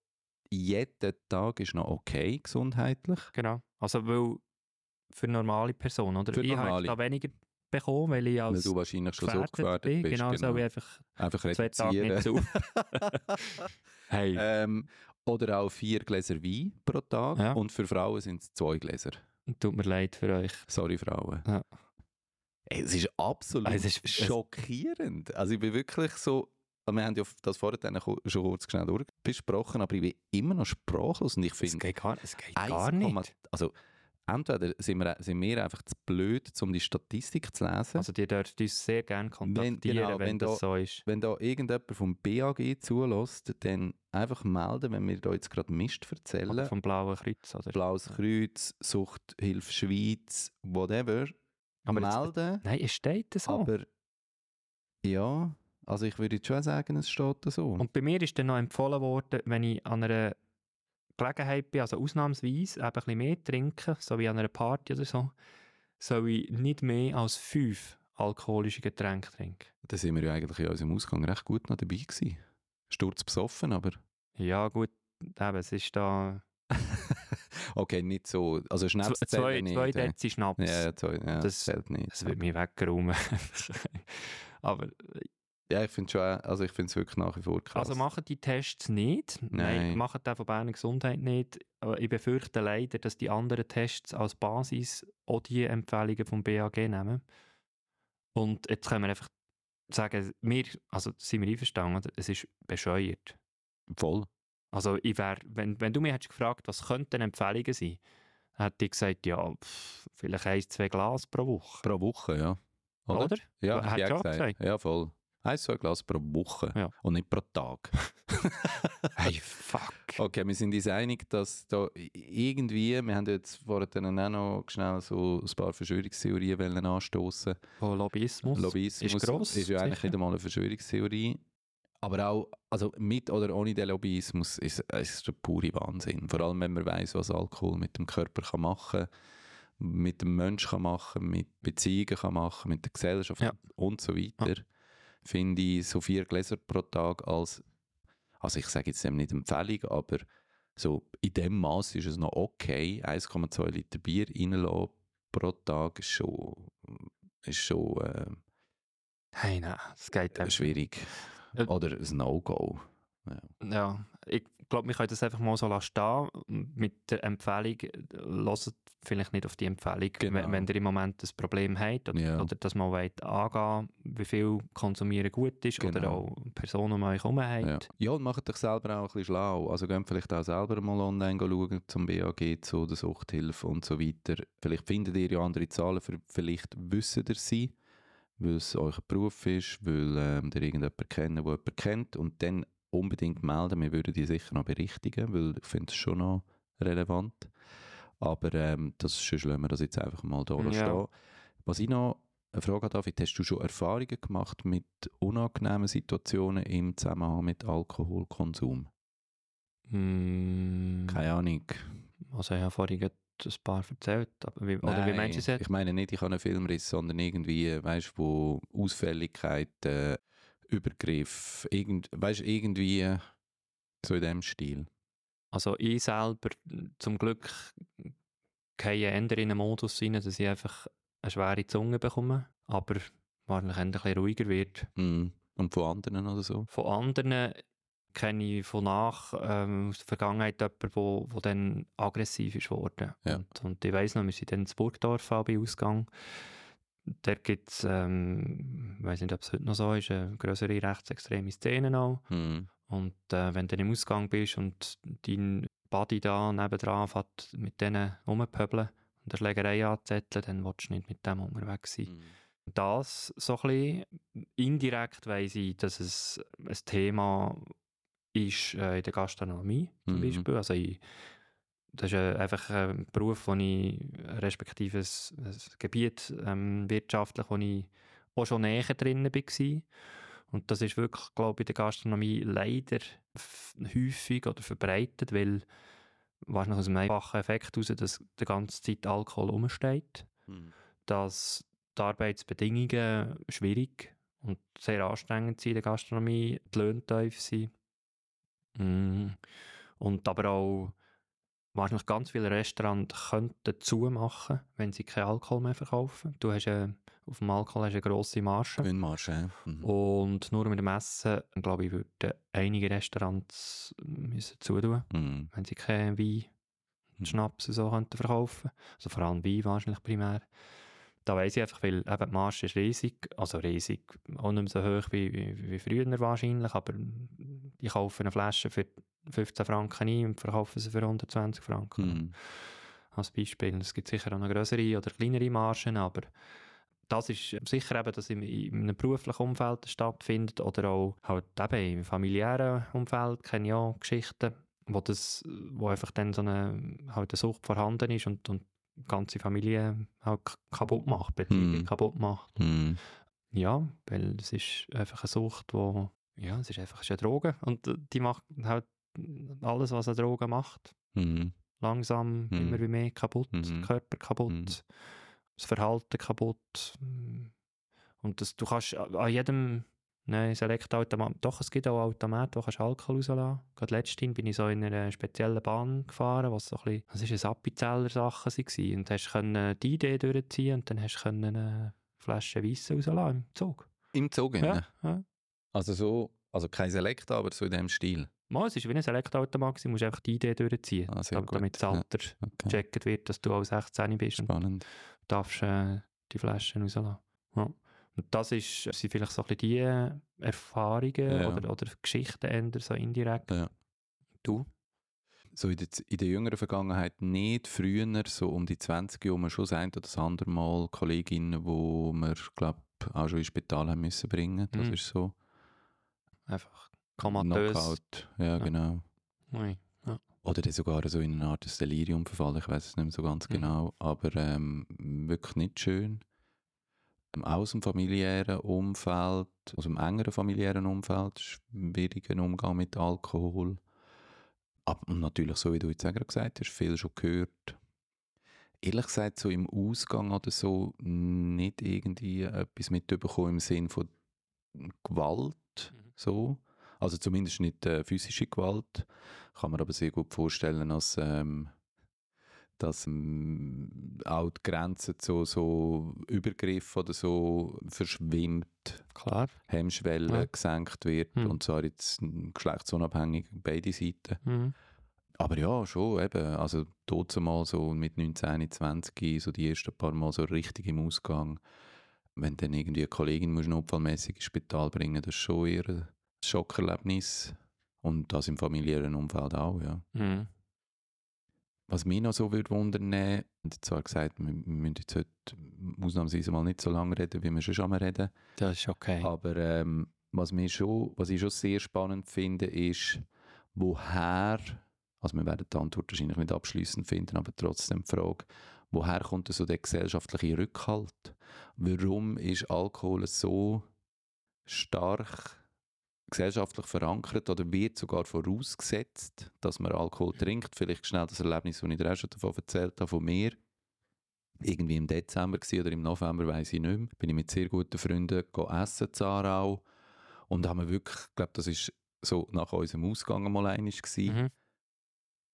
jeden Tag ist noch okay gesundheitlich. Genau. Also, weil für normale Personen, oder? Für ich habe normale. da weniger bekommen, weil ich Weil als du wahrscheinlich schon so gefährdet bin. bist. Genau, soll ich einfach Einfach zwei Tage nicht hey. ähm, oder auch vier Gläser Wein pro Tag. Ja. Und für Frauen sind es zwei Gläser. Tut mir leid für euch. Sorry, Frauen. Ja. Ey, es ist absolut Es ist- es- schockierend. Also ich bin wirklich so... Wir haben ja das vorher dann ko- schon kurz schnell durchbesprochen, aber ich bin immer noch sprachlos und ich Es finde... geht gar, es geht 1, gar nicht. Also entweder sind wir, sind wir einfach zu blöd, um die Statistik zu lesen. Also, ihr dürft uns sehr gerne kontaktieren, genau, wenn, wenn das da- so ist. wenn da irgendjemand vom BAG zulässt, dann einfach melden, wenn wir da jetzt gerade Mist erzählen. Oder vom Blauen Kreuz. Oder? Blaues Kreuz, Suchthilfe Schweiz, whatever. Aber jetzt- melden. Nein, es steht so. Aber ja, also ich würde jetzt schon sagen, es steht so. Und bei mir ist dann noch empfohlen worden, wenn ich an einer Gelegenheit bin, also ausnahmsweise eben ein bisschen mehr trinke, so wie an einer Party oder so, soll ich nicht mehr als fünf alkoholische Getränke trinken. da sind wir ja eigentlich in unserem Ausgang recht gut noch dabei gewesen. Sturz besoffen, aber Ja gut, eben, es ist da okay, nicht so. Also Schnaps zwei, zählen nicht. zwei äh. Dezi Schnaps. Ja, zwei, ja, Das- zählt nicht. Das wird mich wegräumen. Aber Ja, ich finde schon, also ich finde es wirklich nach wie vor krass. also machen die Tests nicht. Nein, Nein. machen den von Berner Gesundheit nicht. Aber ich befürchte leider, dass die anderen Tests als Basis auch die Empfehlungen vom BAG nehmen. Und jetzt können wir einfach sagen, wir, also sind wir einverstanden, oder? es ist bescheuert. Voll. Also ich wär, wenn, wenn du mich hättest gefragt, was könnten Empfehlungen sein, hätte ich gesagt, ja, pff, vielleicht ein, zwei Glas pro Woche. Pro Woche, ja. Oder? Ja, Hast hab ich du auch gesagt. gesagt? Ja, voll. Ein, Glas pro Woche Ja. und nicht pro Tag. Hey, fuck. okay, wir sind uns einig, dass da irgendwie, wir haben jetzt vorher dann auch noch schnell so ein paar Verschwörungstheorien anstoßen. Oh, Lobbyismus. Lobbyismus ist gross, ist ja eigentlich sicher. nicht einmal eine Verschwörungstheorie. Aber auch, also mit oder ohne den Lobbyismus ist es der pure Wahnsinn. Vor allem, wenn man weiß, was Alkohol mit dem Körper kann machen mit dem Menschen kann machen, mit Beziehungen kann machen, mit der Gesellschaft Ja. und so weiter, finde ich so vier Gläser pro Tag als, also ich sage jetzt dem nicht Empfehlung, aber so in dem Maß ist es noch okay, 1,2 Liter Bier reinlassen pro Tag ist schon, ist schon äh, Hey, nein, das geht einfach. schwierig. Äh, Oder ein No-Go. Ja, ich glaube, wir können das einfach mal so lassen stehen. Mit der Empfehlung, hört vielleicht nicht auf die Empfehlung, Genau. wenn, ihr im Moment ein Problem habt oder, Ja. oder das mal wollt angehen wie viel Konsumieren gut ist oder Genau. auch Personen um euch herum habt. Ja. ja, und macht euch selber auch ein bisschen schlau. Also geht vielleicht auch selber mal online schauen zum BAG, zu der Suchthilfe und so weiter. Vielleicht findet ihr ja andere Zahlen, für- vielleicht wisst ihr sie, weil es euer Beruf ist, weil ähm, ihr irgendjemanden kennt, der jemanden kennt und dann unbedingt melden. Wir würden die sicher noch berichtigen, weil ich finde es schon noch relevant. Aber ähm, das sonst lassen wir das jetzt einfach mal da Ja. stehen. Was ich noch eine Frage habe, David, hast du schon Erfahrungen gemacht mit unangenehmen Situationen im Zusammenhang mit Alkoholkonsum? Mm, Keine Ahnung. also ich habe vorhin ein paar erzählt. Aber wie, oder wie Nein, meinst du es jetzt? Ich meine nicht, ich habe einen Filmriss, sondern irgendwie, weißt du, wo Ausfälligkeit, äh, Übergriff, irgend, weißt du, irgendwie so in dem Stil. Also ich selber, zum Glück, gehe eher in einen Modus rein, dass ich einfach eine schwere Zunge bekomme, aber wahrscheinlich ein bisschen ruhiger wird. Mm. Und von anderen oder so. Von anderen kenne ich von nach ähm, aus der Vergangenheit jemanden, wo, wo dann aggressiv ist worden. Ja. Und, und ich weiss noch, wir sind dann in Burgdorf auch bei Ausgang. Da gibt es, ähm, ich weiß nicht, ob es heute noch so ist, eine größere rechtsextreme Szene auch. Mm. Und äh, wenn du im Ausgang bist und dein Buddy da nebendran fährt mit denen rumpöbeln und eine Schlägerei anzetteln, dann willst du nicht mit dem unterwegs sein. Mm. Das so ein bisschen indirekt weiss ich, dass es ein Thema ist äh, in der Gastronomie zum Mhm. Beispiel. Also ich, das ist äh, einfach ein Beruf, wo ich respektive ein, ein Gebiet ähm, wirtschaftlich, wo ich auch schon näher drin war. Und das ist wirklich, glaube ich, in der Gastronomie leider häufig oder verbreitet, weil wahrscheinlich aus einem einfachen Effekt heraus, dass die ganze Zeit Alkohol rumsteht Mm. dass die Arbeitsbedingungen schwierig und sehr anstrengend sind in der Gastronomie, die Löhne tief sind. Mm. Und aber auch wahrscheinlich ganz viele Restaurants könnten zumachen, wenn sie keinen Alkohol mehr verkaufen. Du hast äh, auf dem Alkohol hast eine grosse Marge. Gewinnmarsch, ja. Mhm. Und nur mit dem Essen, glaube ich, würden einige Restaurants müssen zutun, Mm. wenn sie keinen Wein Mhm. Schnaps und so könnten verkaufen. Also vor allem Wein wahrscheinlich primär. Da weiss ich einfach, weil eben die Marge ist riesig, also riesig, auch nicht mehr so hoch wie, wie, wie früher wahrscheinlich, aber die kaufen eine Flasche für 15 Franken ein und verkaufen sie für 120 Franken. Mm. Als Beispiel. Es gibt sicher auch noch größere oder kleinere Margen, aber das ist sicher eben, dass in, in einem beruflichen Umfeld stattfindet oder auch halt eben im familiären Umfeld kenne ich auch Geschichten, wo, das, wo einfach dann so eine, halt eine Sucht vorhanden ist und, und ganze Familie halt k- kaputt macht, Beziehungen Mhm. kaputt macht. Mm. Ja, weil es ist einfach eine Sucht, wo, ja, es ist einfach es ist eine Droge und äh, die macht halt alles, was eine Droge macht. Mm. Langsam immer wie mehr kaputt. Körper kaputt, das Verhalten kaputt. mm. Und das, du kannst an an jedem, nein, das Elektroautomat, doch, es gibt auch Automaten, wo kannst Alkohol rauslassen. Gerade letztens bin ich so in einer speziellen Bahn gefahren, was so ein bisschen, das ist eine Appenzeller-Sache war. Und hast können die Idee durchziehen und dann hast du eine Flasche Weiss rauslassen im Zug. Im Zug, Ja, ja. ja. Also so, also kein Select, aber so in dem Stil. Mal, es war wie ein gewesen, du musst einfach die Idee durchziehen, Ah, damit, gut. damit das Ja. Alter Okay. gecheckt wird, dass du auch 16 bist. Und Spannend. darfst äh, die Flaschen rauslassen. Ja. Und das ist, sind vielleicht so ein bisschen die Erfahrungen Ja. oder, oder Geschichten eher so indirekt. Ja. Du? So in der, in der jüngeren Vergangenheit nicht, früher, so um die 20 Jahre, man schon ein oder das andere Mal Kolleginnen, die wir, glaube auch schon ins Spital haben müssen bringen. Das Mhm. ist so. Einfach komatös. Knockout, ja, Ja. genau. Ui. Ja. Oder dann sogar so in eine Art Delirium verfallen, ich weiß es nicht mehr so ganz Mhm. genau, aber ähm, wirklich nicht schön. Aus dem familiären Umfeld, aus dem engeren familiären Umfeld, schwierigen Umgang mit Alkohol. Aber natürlich, so wie du jetzt gerade gesagt hast, viel schon gehört. Ehrlich gesagt, so im Ausgang oder so nicht irgendwie etwas mitbekommen im Sinn von Gewalt, Mhm. so. Also zumindest nicht äh, physische Gewalt. Kann man aber sehr gut vorstellen, dass, ähm, dass ähm, auch die Grenze zu so Übergriff oder so verschwimmt, Klar. Hemmschwelle Ja. gesenkt wird Hm. und zwar jetzt geschlechtsunabhängig beide Seiten. Mhm. Aber ja, schon eben, also dort mal so mit 19, 20, so die ersten paar Mal so richtig im Ausgang, wenn dann irgendwie eine Kollegin muss notfallmäßig ins Spital bringen, das ist schon eher ein Schockerlebnis und das im familiären Umfeld auch, ja. Mhm. Was mich noch so würde wundern, ich habe zwar gesagt, wir, müssen jetzt heute ausnahmsweise mal nicht so lange reden, wie wir schon schon mal reden, Das ist okay. aber ähm, was, mich schon, was ich schon sehr spannend finde, ist, woher, also wir werden die Antwort wahrscheinlich nicht abschließend finden, aber trotzdem die Frage, woher kommt so der gesellschaftliche Rückhalt? Warum ist Alkohol so stark gesellschaftlich verankert oder wird sogar vorausgesetzt, dass man Alkohol trinkt. Vielleicht schnell das Erlebnis, das ich dir auch schon davon erzählt habe, von mir. Irgendwie im Dezember oder im November, weiß ich nicht mehr. Bin ich mit sehr guten Freunden essen in Aarau. Und haben wir wirklich, ich glaube, das ist so nach unserem Ausgang mal einig. Mhm.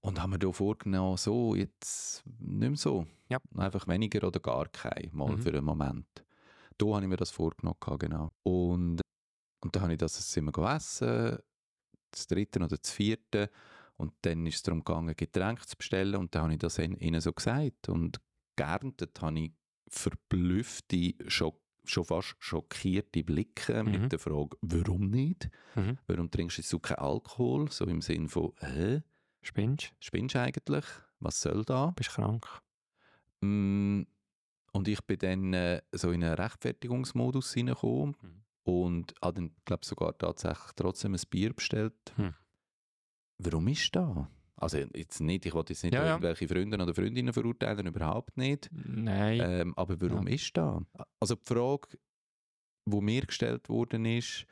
Und haben wir da vorgenommen, so, jetzt nicht mehr so. Ja. Einfach weniger oder gar kein, mal Mhm. für einen Moment. Da habe ich mir das vorgenommen, genau. Und, und dann habe ich das sind wir gegessen, das dritte oder das vierte. Und dann ist es darum gegangen, Getränke zu bestellen. Und dann habe ich das ihnen so gesagt. Und geerntet habe ich verblüffte, schock, schon fast schockierte Blicke Mhm. mit der Frage, warum nicht? Mhm. Warum trinkst du keinen Alkohol? So im Sinn von, hä? Spinnst Spinnst du eigentlich? Was soll da? Bist krank? Mm, Und ich bin dann äh, so in einen Rechtfertigungsmodus hineingekommen Mhm. Und habe dann, glaube sogar tatsächlich trotzdem ein Bier bestellt. Hm. Warum ist da? Also jetzt nicht, ich wollte jetzt nicht Ja, ja. irgendwelche Freunde oder Freundinnen verurteilen, überhaupt nicht. Nein. Ähm, aber warum ist da? Also die Frage, wo mir gestellt worden ist,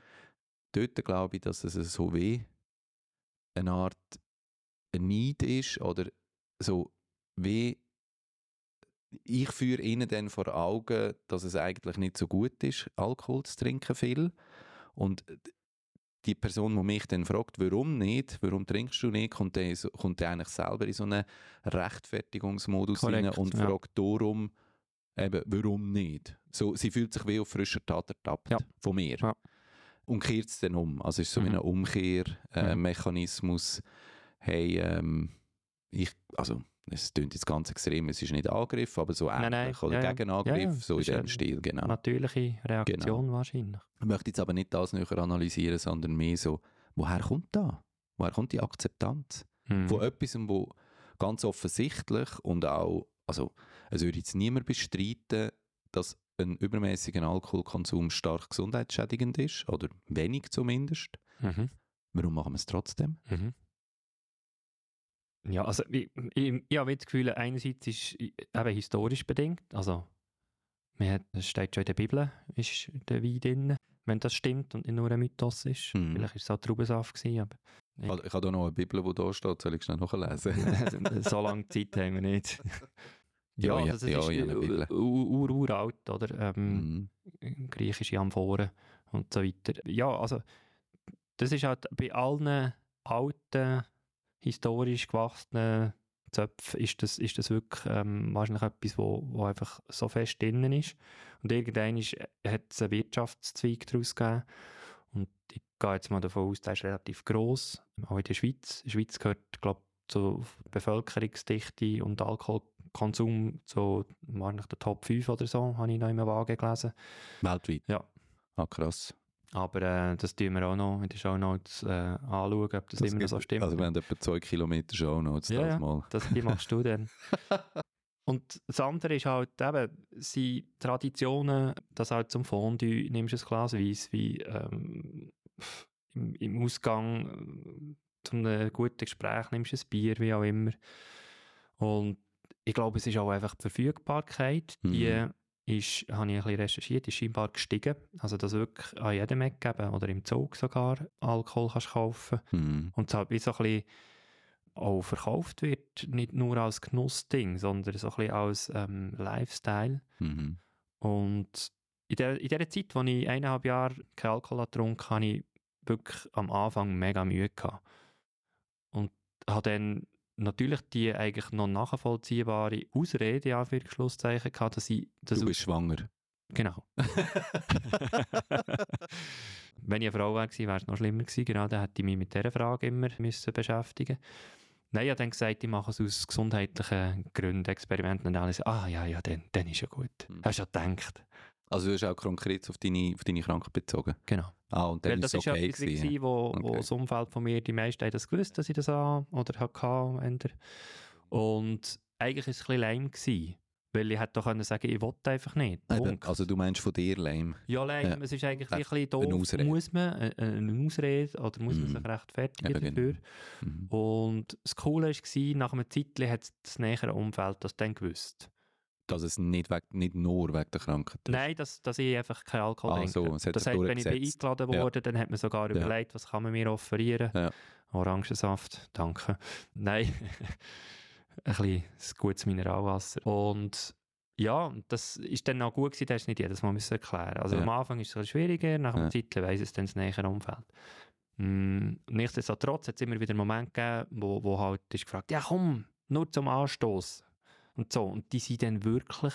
dort glaube ich, dass es so wie eine Art Neid ist oder so wie ich führe ihnen dann vor Augen, dass es eigentlich nicht so gut ist, Alkohol zu trinken viel und die Person, die mich dann fragt, warum nicht, warum trinkst du nicht, kommt dann, kommt dann eigentlich selber in so einen Rechtfertigungsmodus rein und ja. fragt darum, eben, warum nicht. So, sie fühlt sich wie auf frischer Tat ertappt Ja. von mir. Ja. Und kehrt es dann um. Also es ist so wie Mhm. ein Umkehrmechanismus. hey, ähm, ich, also es klingt jetzt ganz extrem, es ist nicht Angriff, aber so ähnlich. Nein, nein, Oder ja. Gegenangriff, Ja, ja, so in dem Stil, genau. Natürliche Reaktion wahrscheinlich. Ich möchte jetzt aber nicht das näher analysieren, sondern mehr so, woher kommt da? Woher kommt die Akzeptanz? Mhm. Von etwas, wo ganz offensichtlich und auch, also es würde jetzt niemand bestreiten, dass ein übermäßiger Alkoholkonsum stark gesundheitsschädigend ist, oder wenig zumindest. Mhm. Warum machen wir es trotzdem? Mhm. Ja, also ich, ich, ich habe das Gefühl, einerseits ist eben historisch bedingt, also man es steht schon in der Bibel, ist der Wein drin, wenn das stimmt und nicht nur ein Mythos ist. Mhm. Vielleicht ist es auch Traubensaft gewesen, aber Ich, ich habe da noch eine Bibel, die da steht, soll ich schnell nachlesen? so lange Zeit haben wir nicht. Ja, ja, also es ja, ist ja, eine Bibel. ur, uralt, oder? Ähm, Mhm. griechische Amphoren und so weiter. Ja, also das ist halt bei allen alten, historisch gewachsenen Zöpfen ist das, ist das wirklich ähm, wahrscheinlich etwas, wo, wo einfach so fest drinnen ist. Und irgendwann ist, hat es einen Wirtschaftszweig daraus gegeben. Und ich gehe jetzt mal davon aus, der ist relativ gross, auch in der Schweiz. Die Schweiz gehört, glaube ich, zur Bevölkerungsdichte und Alkoholkonsum zu wahrscheinlich der Top 5 oder so, habe ich noch im Wagen gelesen. Weltweit? Ja. Ah, krass. Aber äh, das tun wir auch noch in den Shownotes äh, anschauen, ob das, immer noch so stimmt. Also wir haben etwa zwei Kilometer schon noch Ja, das mal. das, die machst du dann. Und das andere ist halt eben, sind Traditionen, dass halt zum Fondue nimmst du ein Glas Weiss, wie ähm, im, im Ausgang äh, zu einem guten Gespräch nimmst du ein Bier, wie auch immer. Und ich glaube, es ist auch einfach die Verfügbarkeit, die Mhm. Ist, habe ich ein bisschen recherchiert, ist scheinbar gestiegen. Also, dass wirklich an jedem Eck eben, oder im Zug sogar Alkohol kannst kaufen Mhm. und es halt wie so ein bisschen auch verkauft wird, nicht nur als Genussding, sondern so ein bisschen als ähm, Lifestyle. Mhm. Und in der, in der Zeit, als ich eineinhalb Jahre keinen Alkohol getrunken habe, habe ich wirklich am Anfang mega Mühe gehabt. Und habe dann natürlich die eigentlich noch nachvollziehbare Ausrede, ja, für Schlusszeichen gehabt, dass ich... Dass Du bist schwanger. Genau. Wenn ich eine Frau wäre, wäre es noch schlimmer gewesen. Genau, dann hätte ich mich mit dieser Frage immer müssen beschäftigen Nein, ich habe dann gesagt, ich mache es aus gesundheitlichen Gründen, Experimenten und alles. Ah, ja, ja, dann, dann ist ja gut. Mhm. Hast du ja gedacht. Also du hast auch konkret auf deine, auf deine Krankheit bezogen. Genau. Ah, und dann Weil das ist okay etwas, gewesen. wo, Okay. wo das Umfeld von mir, die meisten haben das gewusst, dass ich das habe oder hatte. Und eigentlich war es ein bisschen lame, gewesen, weil ich hätte doch können sagen ich wollte einfach nicht. Eben, also du meinst von dir lame. Ja, lame, Ja. es ist eigentlich Äh, ein bisschen eine doof. Ausrede. Muss man äh, äh, eine Ausrede oder muss man Mhm. sich rechtfertigen genau. dafür? Mhm. Und das Coole war, nach einem Zeitchen hat das nähere Umfeld das dann gewusst. Dass es nicht, weg, nicht nur wegen der Krankheit ist. Nein, dass, dass ich einfach keinen Alkohol Ah, trinke. so, das sich heißt, wenn ich eingeladen Ja. wurde, dann hat man sogar Ja. überlegt, was kann man mir offerieren. Ja. Orangensaft, danke. Nein, ein bisschen gutes Mineralwasser. Und ja, das ist dann auch gut gewesen, das hast du nicht jedes Mal müssen erklären. Also Ja. am Anfang ist es ein schwieriger, nach einer Ja. Zeit weiss es dann das nähere Umfeld. Mm, nichtsdestotrotz hat es immer wieder einen Moment gegeben, wo, wo halt ist gefragt, ja komm, nur zum Anstoß und so. Und die sind dann wirklich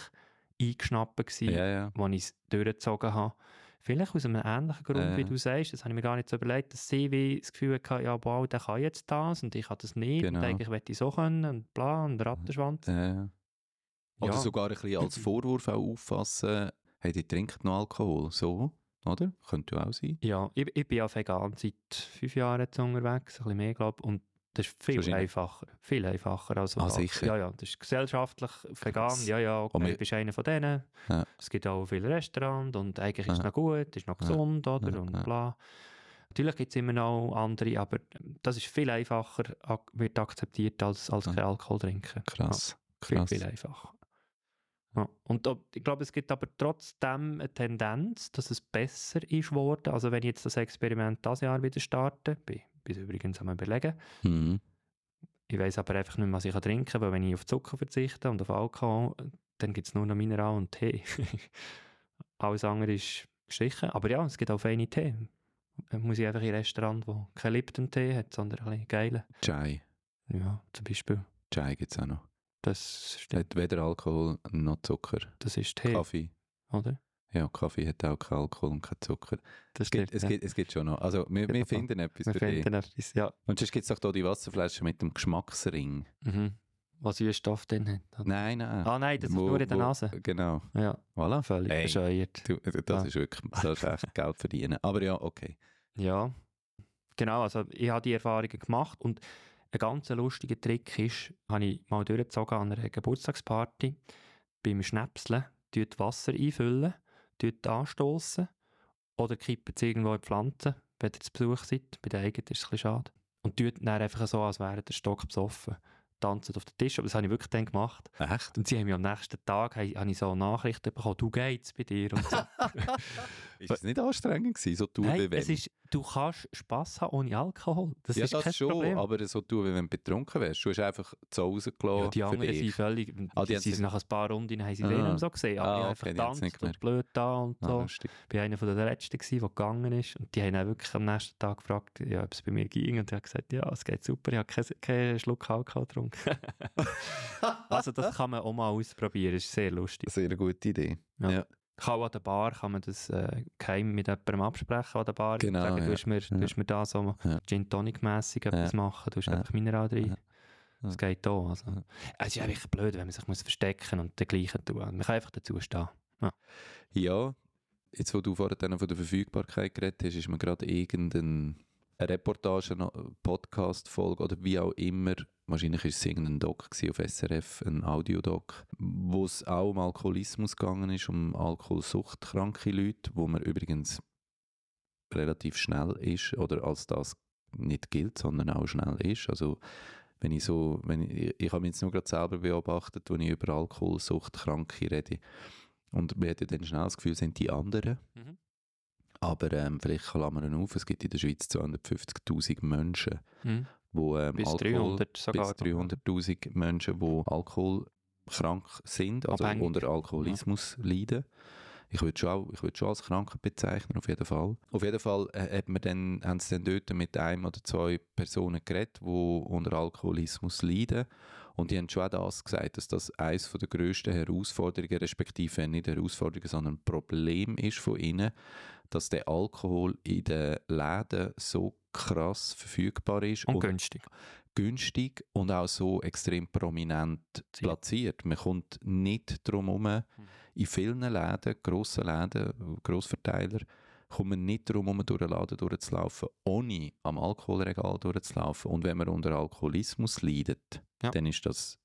eingeschnappt gewesen, Ja, ja. als ich es durchgezogen habe. Vielleicht aus einem ähnlichen Grund, Ja. wie du sagst, das habe ich mir gar nicht so überlegt, dass sie wie das Gefühl hatte, ja, wow, der kann jetzt das und ich kann das nicht Genau. und eigentlich möchte ich so können und bla und Rattenschwanz. Ja. Oder Ja. sogar ein bisschen als Vorwurf auch auffassen, hey, die trinkt noch Alkohol. So, oder? Könnte ja auch sein. Ja, ich, ich bin ja vegan seit fünf Jahren jetzt unterwegs, ein bisschen mehr, glaube ich, und das ist viel einfacher. Viel einfacher. Also, Ah, sicher. Ja, ja, das ist gesellschaftlich vegan. Krass. Ja, ja, okay, Und wir- du bist einer von denen. Ja. Es gibt auch viele Restaurants und eigentlich ist es Ja. noch gut, ist noch Ja. gesund, oder? Ja, Und ja. bla. Natürlich gibt es immer noch andere, aber das ist viel einfacher, wird akzeptiert, als, als Ja. kein Alkohol trinken. Krass. Viel, Krass. viel einfacher. Ja. Und ich glaube, es gibt aber trotzdem eine Tendenz, dass es besser ist geworden. Also wenn ich jetzt das Experiment dieses Jahr wieder starte, bin bin übrigens am überlegen, Mhm. ich weiß aber einfach nicht mehr, was ich trinken kann, weil wenn ich auf Zucker verzichte und auf Alkohol, dann gibt es nur noch Mineral und Tee. Alles andere ist gestrichen. Aber ja, es gibt auch feine Tee. Dann muss ich einfach in ein Restaurant, wo kein Lipton-Tee hat, sondern ein bisschen geile. Chai. Ja, zum Beispiel. Chai gibt es auch noch. Das stimmt. Hat weder Alkohol noch Zucker. Das ist Tee, Kaffee. oder? Ja, Kaffee hat auch keinen Alkohol und keinen Zucker. Das Es gibt, es, ja. gibt, es gibt schon noch. Also, wir, wir finden etwas Wir für dich. finden etwas, ja. Und sonst gibt es doch hier die Wasserflasche mit dem Geschmacksring. Mhm. Was Süßstoff drin hat. oder? Nein, nein. Ah nein, das ist Wo- nur in der wo- Nase. Genau. Ja, Voilà. völlig Ey. bescheuert. Du, das Ah. ist wirklich, sollst echt Geld verdienen. Aber ja, okay. Ja, genau. Also ich habe die Erfahrungen gemacht und ein ganz lustiger Trick ist, habe ich mal durchgezogen an einer Geburtstagsparty. Beim Schnäpseln, Wasser einfüllen, tut anstoßen oder kippen es irgendwo in die Pflanzen, wenn ihr zu Besuch seid. Bei den eigenen ist es ein bisschen schade. Und tut dann einfach so, als wäre der Stock besoffen. Tanzen auf den Tisch, aber das habe ich wirklich dann gemacht. Echt? Und sie haben mich am nächsten Tag habe, ich so Nachrichten bekommen, du geht's bei dir und so. Ist es nicht anstrengend gewesen, so wie Nein, wenn? es ist, du kannst Spass haben ohne Alkohol. Das ja, ist das kein schon, Problem. aber so tun, wie wenn du betrunken wärst. Du hast einfach zu Hause gelassen ja, die anderen sind völlig, Ah, die sind nach ein paar Runden haben sie Ah. mehr so gesehen, aber Ah, okay, einfach getanzt und blöd da und Ah, so. lustig. Ich war einer von der Letzten, gewesen, der gegangen ist und die haben dann wirklich am nächsten Tag gefragt, ja, ob es bei mir ging und ich habe gesagt, ja, es geht super, ich habe keinen keinen Schluck Alkohol getrunken. also das kann man auch mal ausprobieren, ist sehr lustig. Sehr gute Idee. Ja. Ja. Kann an der Bar kann man das äh, geheim mit jemandem absprechen an der Bar. Genau, Sagen, ja. du hast mir, du Ja. hast mir da so Ja. Gin Tonic mässig etwas Ja. machen, du hast Ja. einfach Mineral drin. Ja. Das geht auch. Also. Ja. Es ist einfach blöd, wenn man sich muss verstecken und den gleichen tun. Man kann einfach dazu stehen. Ja, jetzt wo du vorhin dann von der Verfügbarkeit geredet hast, ist mir gerade irgendeine Reportage, eine Podcast-Folge oder wie auch immer, wahrscheinlich ist es irgendein Doc auf SRF, ein Audiodoc, wo es auch um Alkoholismus gegangen ist, um alkoholsuchtkranke Leute, wo man übrigens relativ schnell ist oder als das nicht gilt, sondern auch schnell ist. Also wenn ich so, wenn ich, ich habe mich jetzt nur gerade selber beobachtet, wenn ich über Alkoholsuchtkranke rede, und man hat ja dann schnell das Gefühl, sind die anderen. Mhm. Aber ähm, vielleicht klammern wir auf, es gibt in der Schweiz 250'000 Menschen, Mhm. Wo ähm, Bis Alkohol, 300 sogar. bis 300'000 Menschen, die alkoholkrank sind, also Abhängig. unter Alkoholismus leiden. Ich würde schon, auch- ich würde schon als Krankheit bezeichnen, auf jeden Fall. Auf jeden Fall äh, hat man dann, haben sie dann dort mit einem oder zwei Personen geredet, die unter Alkoholismus leiden. Und die haben schon auch das gesagt, dass das eines der grössten Herausforderungen, respektive nicht Herausforderungen, sondern Problem ist von ihnen, dass der Alkohol in den Läden so krass verfügbar ist Und günstig. günstig und auch so extrem prominent platziert. Man kommt nicht drum herum, in vielen Läden, grossen Läden, Grossverteiler, kommt man nicht drum herum, durch den Laden durchzulaufen, ohne am Alkoholregal durchzulaufen. Und wenn man unter Alkoholismus leidet, Ja. dann ist das,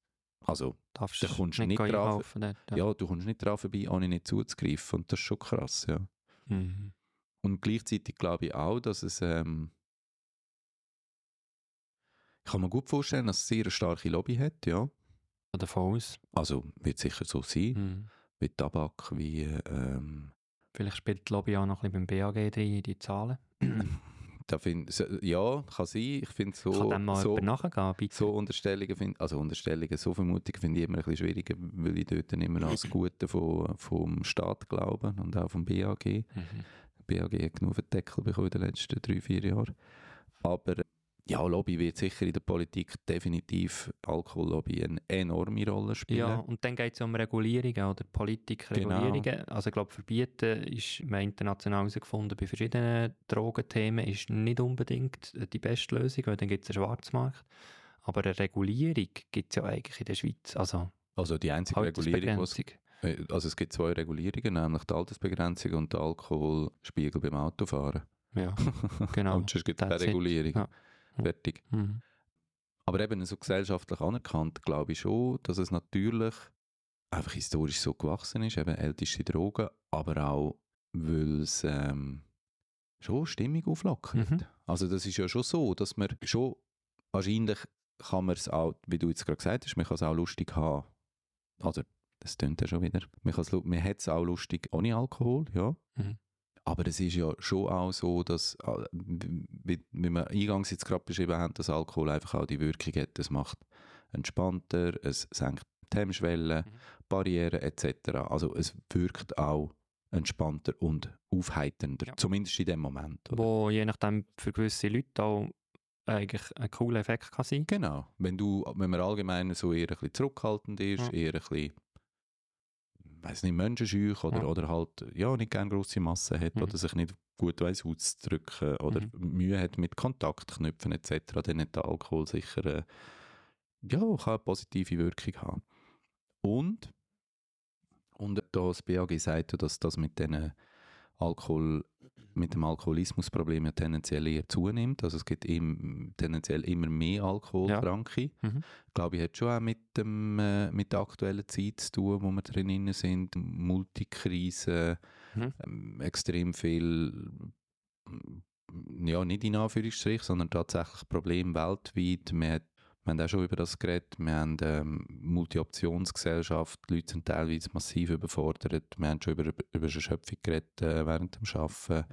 also, Darfst Da kommst nicht gehen drauf. dort, ja. du kommst nicht dran vorbei, ohne nicht zuzugreifen. Und das ist schon krass, ja. Mhm. Und gleichzeitig glaube ich auch, dass es. Ähm, ich kann mir gut vorstellen, dass es sehr eine starke Lobby hat, ja. davon aus. Also wird sicher so sein, Mhm. Wie Tabak, wie ähm, Vielleicht spielt die Lobby auch noch ein bisschen beim BAG drin, die Zahlen. da find, ja, kann sein. Ich finde so, Kann dem mal so, nachgehen, bitte? so Unterstellungen, find, also Unterstellungen, so Vermutungen finde ich immer ein bisschen schwieriger, weil ich dort dann immer an das Gute von, vom Staat glaube und auch vom BAG. Mhm. BAG hat genug Deckel bekommen in den letzten drei, vier Jahren. Aber ja, Lobby wird sicher in der Politik definitiv Alkohollobby eine enorme Rolle spielen. Ja, und dann geht es um Regulierungen oder Politikregulierungen. Also ich glaube, verbieten ist, man international herausgefunden, bei verschiedenen Drogenthemen ist nicht unbedingt die beste Lösung, weil dann gibt es einen Schwarzmarkt. Aber eine Regulierung gibt es ja eigentlich in der Schweiz. Also Also die einzige Regulierung, äh, also es gibt zwei Regulierungen, nämlich die Altersbegrenzung und der Alkoholspiegel beim Autofahren. Ja, genau. und sonst gibt es keine. Regulierung. Ja. Fertig. Mhm. Aber eben so gesellschaftlich anerkannt, glaube ich schon, dass es natürlich einfach historisch so gewachsen ist, eben älteste Drogen, aber auch, weil es ähm, schon Stimmung auflockert. Mhm. Also das ist ja schon so, dass man schon, wahrscheinlich kann man es auch, wie du jetzt gerade gesagt hast, man kann es auch lustig haben. Also das tönt ja schon wieder. Man, man hat es auch lustig ohne Alkohol, ja. Mhm. Aber es ist ja schon auch so, dass, äh, wie, wie wir eingangs jetzt gerade beschrieben haben, dass Alkohol einfach auch die Wirkung hat, es macht entspannter, es senkt die Mhm. Barrieren etc. Also es wirkt auch entspannter und aufheiternder, Ja. zumindest in dem Moment. Oder? Wo je nachdem für gewisse Leute auch eigentlich ein cooler Effekt kann sein. Genau. Wenn du, wenn man allgemein so eher ein bisschen zurückhaltend ist, Ja. eher ein bisschen, weiß nicht, menschenscheu oder, Ja. oder halt, ja, nicht gerne grosse Massen hat Mhm. oder sich nicht gut weiss auszudrücken oder Mhm. Mühe hat mit Kontaktknüpfen etc., dann hat der Alkohol sicher, äh, ja, kann eine positive Wirkung haben. Und, und da das BAG sagt, ja, dass das mit den Alkohol, mit dem Alkoholismusproblem ja tendenziell eher zunimmt. Also es gibt im, tendenziell immer mehr Alkoholkranke. Mhm. Ich glaube, ich hat schon auch mit, dem, äh, mit der aktuellen Zeit zu tun, wo wir drin sind. Multikrise, Mhm. ähm, extrem viel, ja, nicht in Anführungsstrich, sondern tatsächlich Probleme weltweit. Wir, hat- wir haben auch schon über das geredet. Wir haben ähm, Multi-Optionsgesellschaft, die Leute sind teilweise massiv überfordert. Wir haben schon über, über Erschöpfung geredet äh, während dem Arbeiten.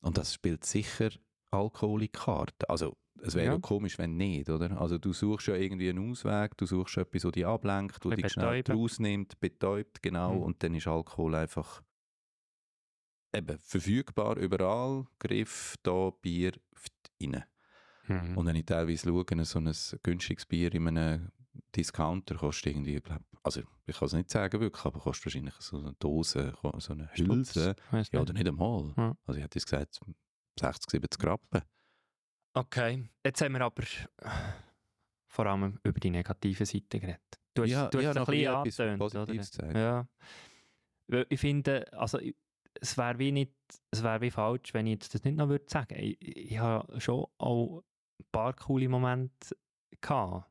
Und das spielt sicher Alkohol in Karte. Also, es wäre Ja. komisch, wenn nicht, oder? Also, du suchst ja irgendwie einen Ausweg, du suchst etwas, das dich ablenkt, das dich schnell rausnimmt, betäubt, genau. Mhm. Und dann ist Alkohol einfach eben verfügbar überall. Griff, da, Bier, rein. Mhm. Und wenn ich teilweise schaue, so ein günstiges Bier in einem Discounter kostet irgendwie, glaub, also ich kann es nicht sagen wirklich, aber kostet wahrscheinlich so eine Dose, so eine Hülse. Weiss Ja, oder nicht einmal. Ja. Also ich hätte jetzt gesagt, 60, 70 Rappen. Okay, jetzt haben wir aber vor allem über die negative Seite geredet. Du hast, Ja, du hast ja, es ein noch bisschen angetönt, Positives oder? gesagt. Ja. Weil ich finde, also es wäre wie nicht, es wäre wie falsch, wenn ich jetzt das nicht noch würde sagen. Ich, ich habe schon auch ein paar coole Momente gehabt.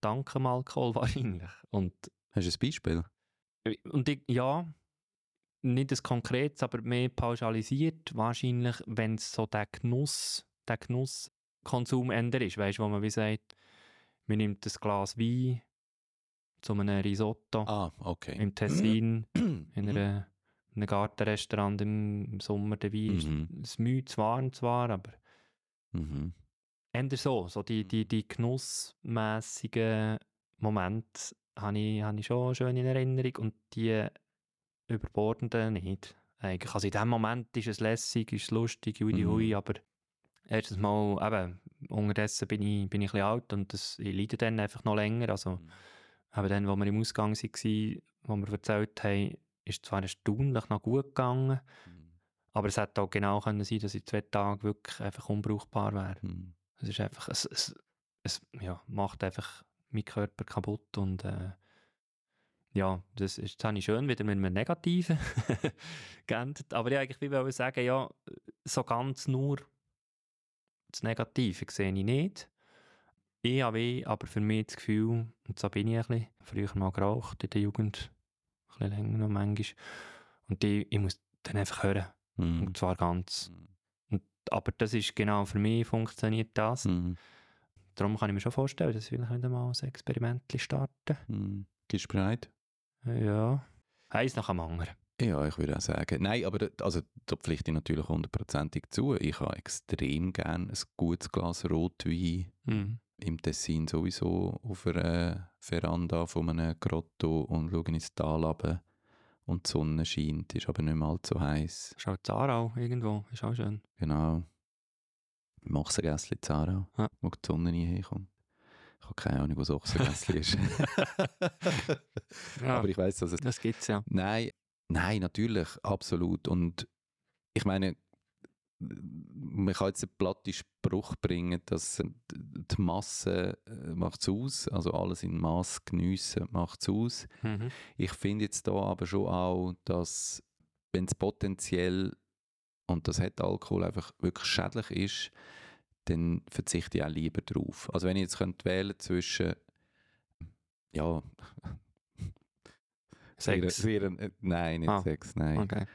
Dank dem Alkohol wahrscheinlich. Und Hast du ein Beispiel? und ich, ja, nicht das Konkretes, aber mehr pauschalisiert, wahrscheinlich, wenn es so der Genuss, der Genusskonsum ändert ist, weißt du, wo man wie sagt, man nimmt ein Glas Wein zu einem Risotto Ah, okay. im Tessin, in Mhm. einer, in einem Gartenrestaurant im, Sommer, der Wein ist Mhm. es müde, zu warm zwar, aber Mhm. Änder so, so die, die, die genussmässigen Momente habe ich, habe ich schon schön in Erinnerung und die überbordenden nicht. Eigentlich. Also in dem Moment ist es lässig, ist es lustig, hui, Mhm. hui, aber erstens mal, eben, unterdessen bin ich, bin ich ein bisschen alt und das, ich leide dann einfach noch länger. Also Mhm. eben dann, wo wir im Ausgang waren, wo wir erzählt haben, ist zwar erstaunlich noch gut gegangen, aber es hätte auch genau können sein, dass ich zwei Tage wirklich einfach unbrauchbar wäre. Mhm. Es ist einfach, es, es, es ja, macht einfach meinen Körper kaputt und äh, ja, das ist, habe ich schön wieder mit einem Negativen geändert. Aber ich eigentlich wie wollte sagen, ja, so ganz nur das Negative sehe ich nicht. Ich habe eh aber für mich das Gefühl, und so bin ich ein bisschen, früher mal geraucht in der Jugend, ein bisschen länger noch manchmal, und ich, ich muss dann einfach hören, Mhm. und zwar ganz. Aber das ist genau für mich funktioniert das. Mhm. darum kann ich mir schon vorstellen, dass ich vielleicht mal ein Experiment starten. Hm. Gibst du bereit? Ja. Eins nach dem anderen. Ja, ich würde auch sagen. Nein, aber da, also, da pflichte ich natürlich hundertprozentig zu. Ich habe extrem gerne ein gutes Glas Rotwein. Mhm. Im Tessin sowieso auf einer Veranda von einem Grotto und schaue ins Tal runter und die Sonne scheint, ist aber nicht mehr allzu heiß. Ist auch Zarau irgendwo, ist auch schön. Genau. Mochsengässli Zara, Ja. wo die Sonne nie herkommt. Ich habe keine Ahnung, was Ochsengässli ist. Ja, aber ich weiß, dass es das gibt's ja. Nein, nein, natürlich, absolut. Und ich meine, man kann jetzt einen platten Spruch bringen, dass äh, die Masse macht es aus, also alles in Maß geniessen macht es aus. Mhm. Ich finde jetzt da aber schon auch, dass wenn es potenziell, und das hat Alkohol einfach wirklich schädlich ist, dann verzichte ich auch lieber drauf. Also wenn ich jetzt könnte wählen zwischen, ja, Sex. Wäre, wäre, äh, nein, nicht Ah. Sex, nein. Okay.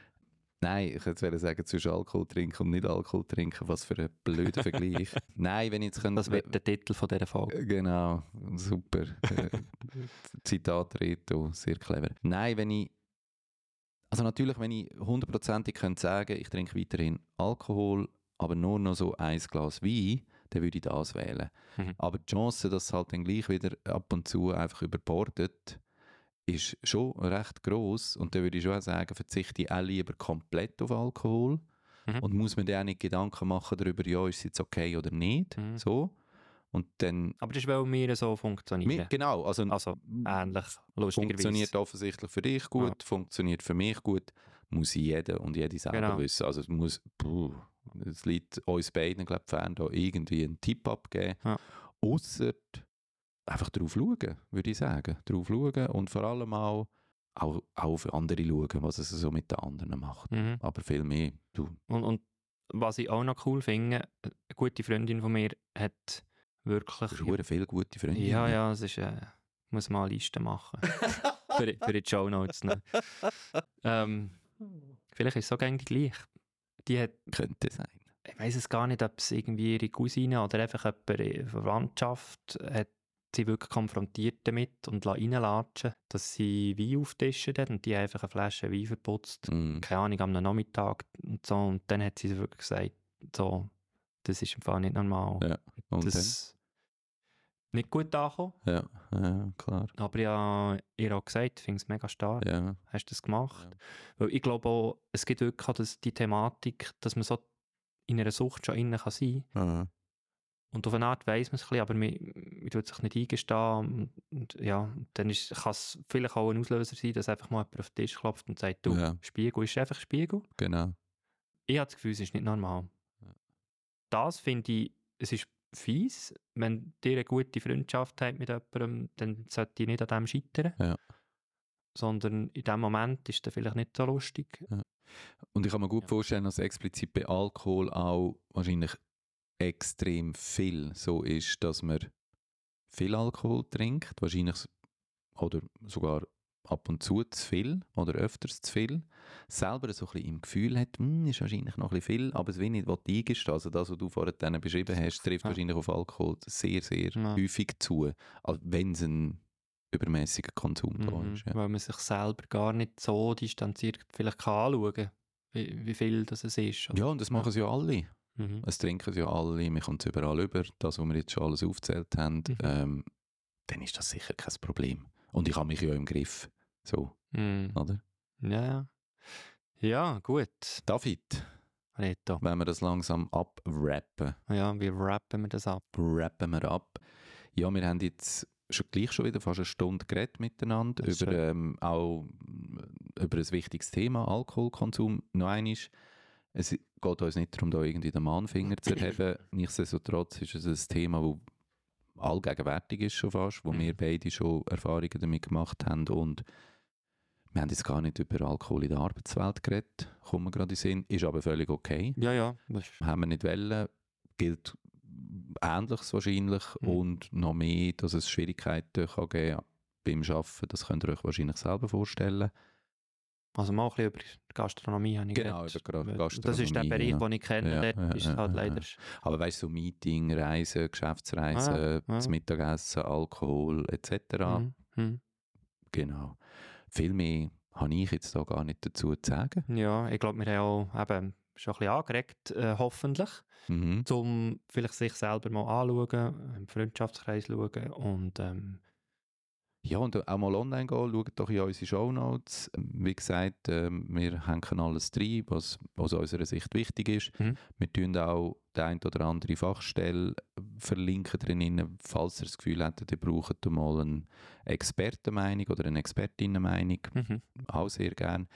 Nein, ich jetzt sagen, zwischen Alkohol trinken und nicht Alkohol trinken, was für ein blöder Vergleich. Nein, wenn ich jetzt könnte... Das wird der Titel von dieser Folge. Äh, Genau, super. Äh, Zitat Reto, sehr clever. Nein, wenn ich... Also natürlich, wenn ich hundertprozentig könnte sagen, ich trinke weiterhin Alkohol, aber nur noch so ein Glas Wein, dann würde ich das wählen. Mhm. Aber die Chance, dass es halt dann gleich wieder ab und zu einfach überbordet, ist schon recht groß und dann würde ich schon auch sagen, verzichte ich auch lieber komplett auf Alkohol Mhm. und muss mir dann auch nicht Gedanken machen darüber, ja, ist es jetzt okay oder nicht, Mhm. so. Und dann, Aber das ist, weil wir so funktionieren. Genau, also, Also ähnlich, funktioniert offensichtlich für dich gut, funktioniert für mich gut, muss jeder und jede selber Genau. wissen. Also es muss, es liegt uns beiden, glaube ich, fern, da irgendwie einen Tipp abgeben. Ja. Ausser einfach drauf schauen, würde ich sagen. Drauf schauen und vor allem auch, auch, auch auf andere schauen, was es so mit den anderen macht. Mhm. Aber viel mehr, du, Und, und was ich auch noch cool finde, eine gute Freundin von mir hat wirklich... du viele gute Freunde. Ja, ja, es ist... Äh, ich muss mal eine Liste machen. für, für die Show Notes. Ne? ähm, vielleicht ist es so gängig gleich. Die hat, Könnte sein. ich weiß es gar nicht, ob es irgendwie ihre Cousine oder einfach jemand in der Verwandtschaft hat sie wirklich konfrontiert damit und reinlatschen, dass sie Wein auftischen hat und die einfach eine Flasche Wein verputzt. Mm. Keine Ahnung, am Nachmittag und so. Und dann hat sie wirklich gesagt, so, das ist im Fall nicht normal. Ja, Und das nicht gut angekommen. Ja, ja, klar. Aber ja, ihr auch gesagt, ich finde es mega stark. Ja. Hast du das gemacht? Weil ich glaube auch, es gibt wirklich auch das, die Thematik, dass man so in einer Sucht schon innen kann sein Ja. Und auf eine Art weiss man es ein bisschen, aber man, man tut sich nicht eingestehen. Und, ja, dann ist- kann es vielleicht auch ein Auslöser sein, dass einfach mal jemand auf den Tisch klopft und sagt, du, Ja. Spiegel ist einfach Spiegel. Genau. Ich habe das Gefühl, es ist nicht normal. Das finde ich, es ist fies, wenn ihr eine gute Freundschaft habt mit jemandem, dann sollte ich nicht an dem scheitern. Ja. Sondern in dem Moment ist das vielleicht nicht so lustig. Und ich kann mir gut vorstellen, dass explizit bei Alkohol auch wahrscheinlich extrem viel so ist, dass man viel Alkohol trinkt, wahrscheinlich oder sogar ab und zu zu viel oder öfters zu viel, selber so ein bisschen im Gefühl hat, «Hm, ist wahrscheinlich noch ein bisschen viel, aber es will nicht will eingestehen. Also das, was du vorhin beschrieben hast, trifft Ja. wahrscheinlich auf Alkohol sehr, sehr Ja. häufig zu, wenn es ein übermäßiger Konsum da Mhm, ist. Ja. Weil man sich selber gar nicht so distanziert vielleicht kann anschauen wie, wie viel das es ist. oder? ja, und das machen sie ja alle. Mhm. Es trinken ja alle, mir kommt es überall über, das, was wir jetzt schon alles aufgezählt haben, Mhm. ähm, dann ist das sicher kein Problem. Und ich habe mich ja im Griff. So, Mhm. oder? Ja, ja. Ja, gut. David, Reto. wenn wir das langsam abwrappen, Ja, wie rappen wir das ab? wrappen wir ab. Ja, wir haben jetzt schon gleich schon wieder fast eine Stunde geredet miteinander über ähm, auch über ein wichtiges Thema, Alkoholkonsum. Noch einmal, es geht uns nicht darum, da irgendwie den Mahnfinger zu erheben. Nichtsdestotrotz ist es ein Thema, das allgegenwärtig ist schon fast, wo Mhm. wir beide schon Erfahrungen damit gemacht haben und wir haben jetzt gar nicht über Alkohol in der Arbeitswelt geredet, kommen wir gerade in Sinn, ist aber völlig okay Ja, ja. Haben wir nicht wollen, gilt Ähnliches wahrscheinlich Mhm. und noch mehr, dass es Schwierigkeiten kann geben beim Arbeiten. Das könnt ihr euch wahrscheinlich selber vorstellen. Also mal ein bisschen über Gastronomie habe ich Genau, geredet. über Weil Das ist der Gastronomie, Bereich, ja. den ich kenne. Ja, ja, ist halt leider... Aber weißt du, so Meeting, Reisen, Geschäftsreisen, Ah, das. Mittagessen, Alkohol etc. Mhm, mhm. Genau. Viel mehr habe ich jetzt da gar nicht dazu zu sagen. Ja, ich glaube, wir haben auch eben schon ein bisschen angeregt, äh, hoffentlich, Mhm. um vielleicht sich selber mal anschauen, im Freundschaftskreis schauen und ähm, Ja, und auch mal online gehen, schaut doch in unsere Shownotes. Wie gesagt, ähm, wir hängen alles rein, was aus unserer Sicht wichtig ist. Mhm. Wir tun auch die ein oder andere Fachstelle verlinken drinnen, falls ihr das Gefühl habt, ihr braucht mal eine Expertenmeinung oder eine Expertinnenmeinung. mhm. auch sehr gern.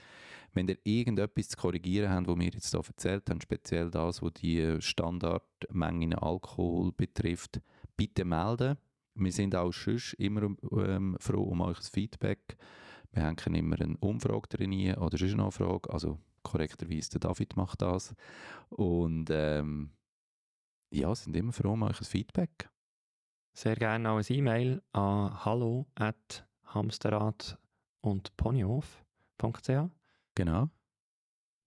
Wenn ihr irgendetwas zu korrigieren habt, was wir jetzt hier erzählt haben, speziell das, was die Standardmengen Alkohol betrifft, bitte melden. Wir sind auch sonst immer ähm, froh um euch Feedback. Wir hängen immer eine Umfrage drin oder sonst eine Frage. Also korrekterweise, der David macht das. Und ähm, ja, sind immer froh um euch Feedback. sehr gerne auch ein E-Mail an hallo at hamsterrad und ponyhof.ch Genau.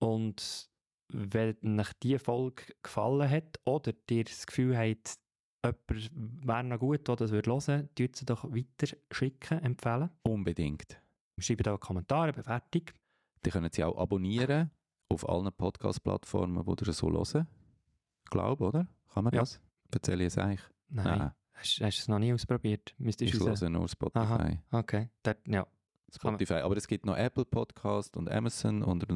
und wenn euch diese Folge gefallen hat oder ihr das Gefühl habt, jemand wäre noch gut, der das hören würde, tut sie doch weiter schicken, empfehlen. Unbedingt. Schreibt auch Kommentare, Bewertung. Die können Sie auch abonnieren auf allen Podcast-Plattformen, die ihr so hören. Glaube, oder? Kann man Ja. das? Erzähle ich es eigentlich? Nein. Hast, hast du es noch nie ausprobiert? Müsstest Ich höre nur Spotify. Aha. Okay, Dort, ja, Spotify. Aber es gibt noch Apple Podcast und Amazon und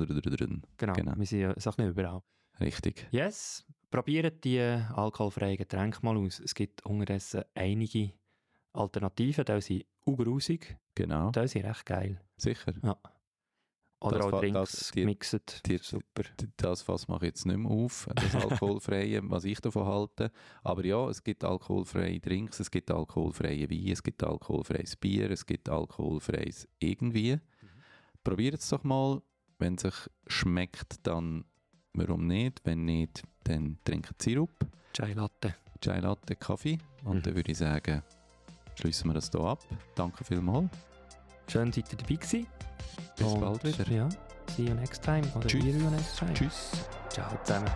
genau. Genau. Wir sind ja bisschen überall. richtig. Yes, probiert die alkoholfreien Getränke mal aus. Es gibt unterdessen einige Alternativen, die sind ugrusig, Genau. die sind recht geil. Sicher. Ja. Oder Das auch Drinks das- die- Super. Das Fass mache ich jetzt nicht mehr auf, das Alkoholfreie, was ich davon halte. Aber ja, es gibt alkoholfreie Drinks, es gibt alkoholfreie Wein, es gibt alkoholfreies Bier, es gibt alkoholfreies irgendwie. Probiert es doch mal. Wenn es euch schmeckt, dann warum nicht? Wenn nicht, dann trinkt Sirup, Chai Latte. Chai Latte, Kaffee. Und Mhm. dann würde ich sagen, schließen wir das hier ab. Danke vielmals. Schön, seid ihr dabei gewesen. Bis Und, bald wieder. Ja, see you next time. Oder Tschüss. next time. Tschüss. Ciao zusammen.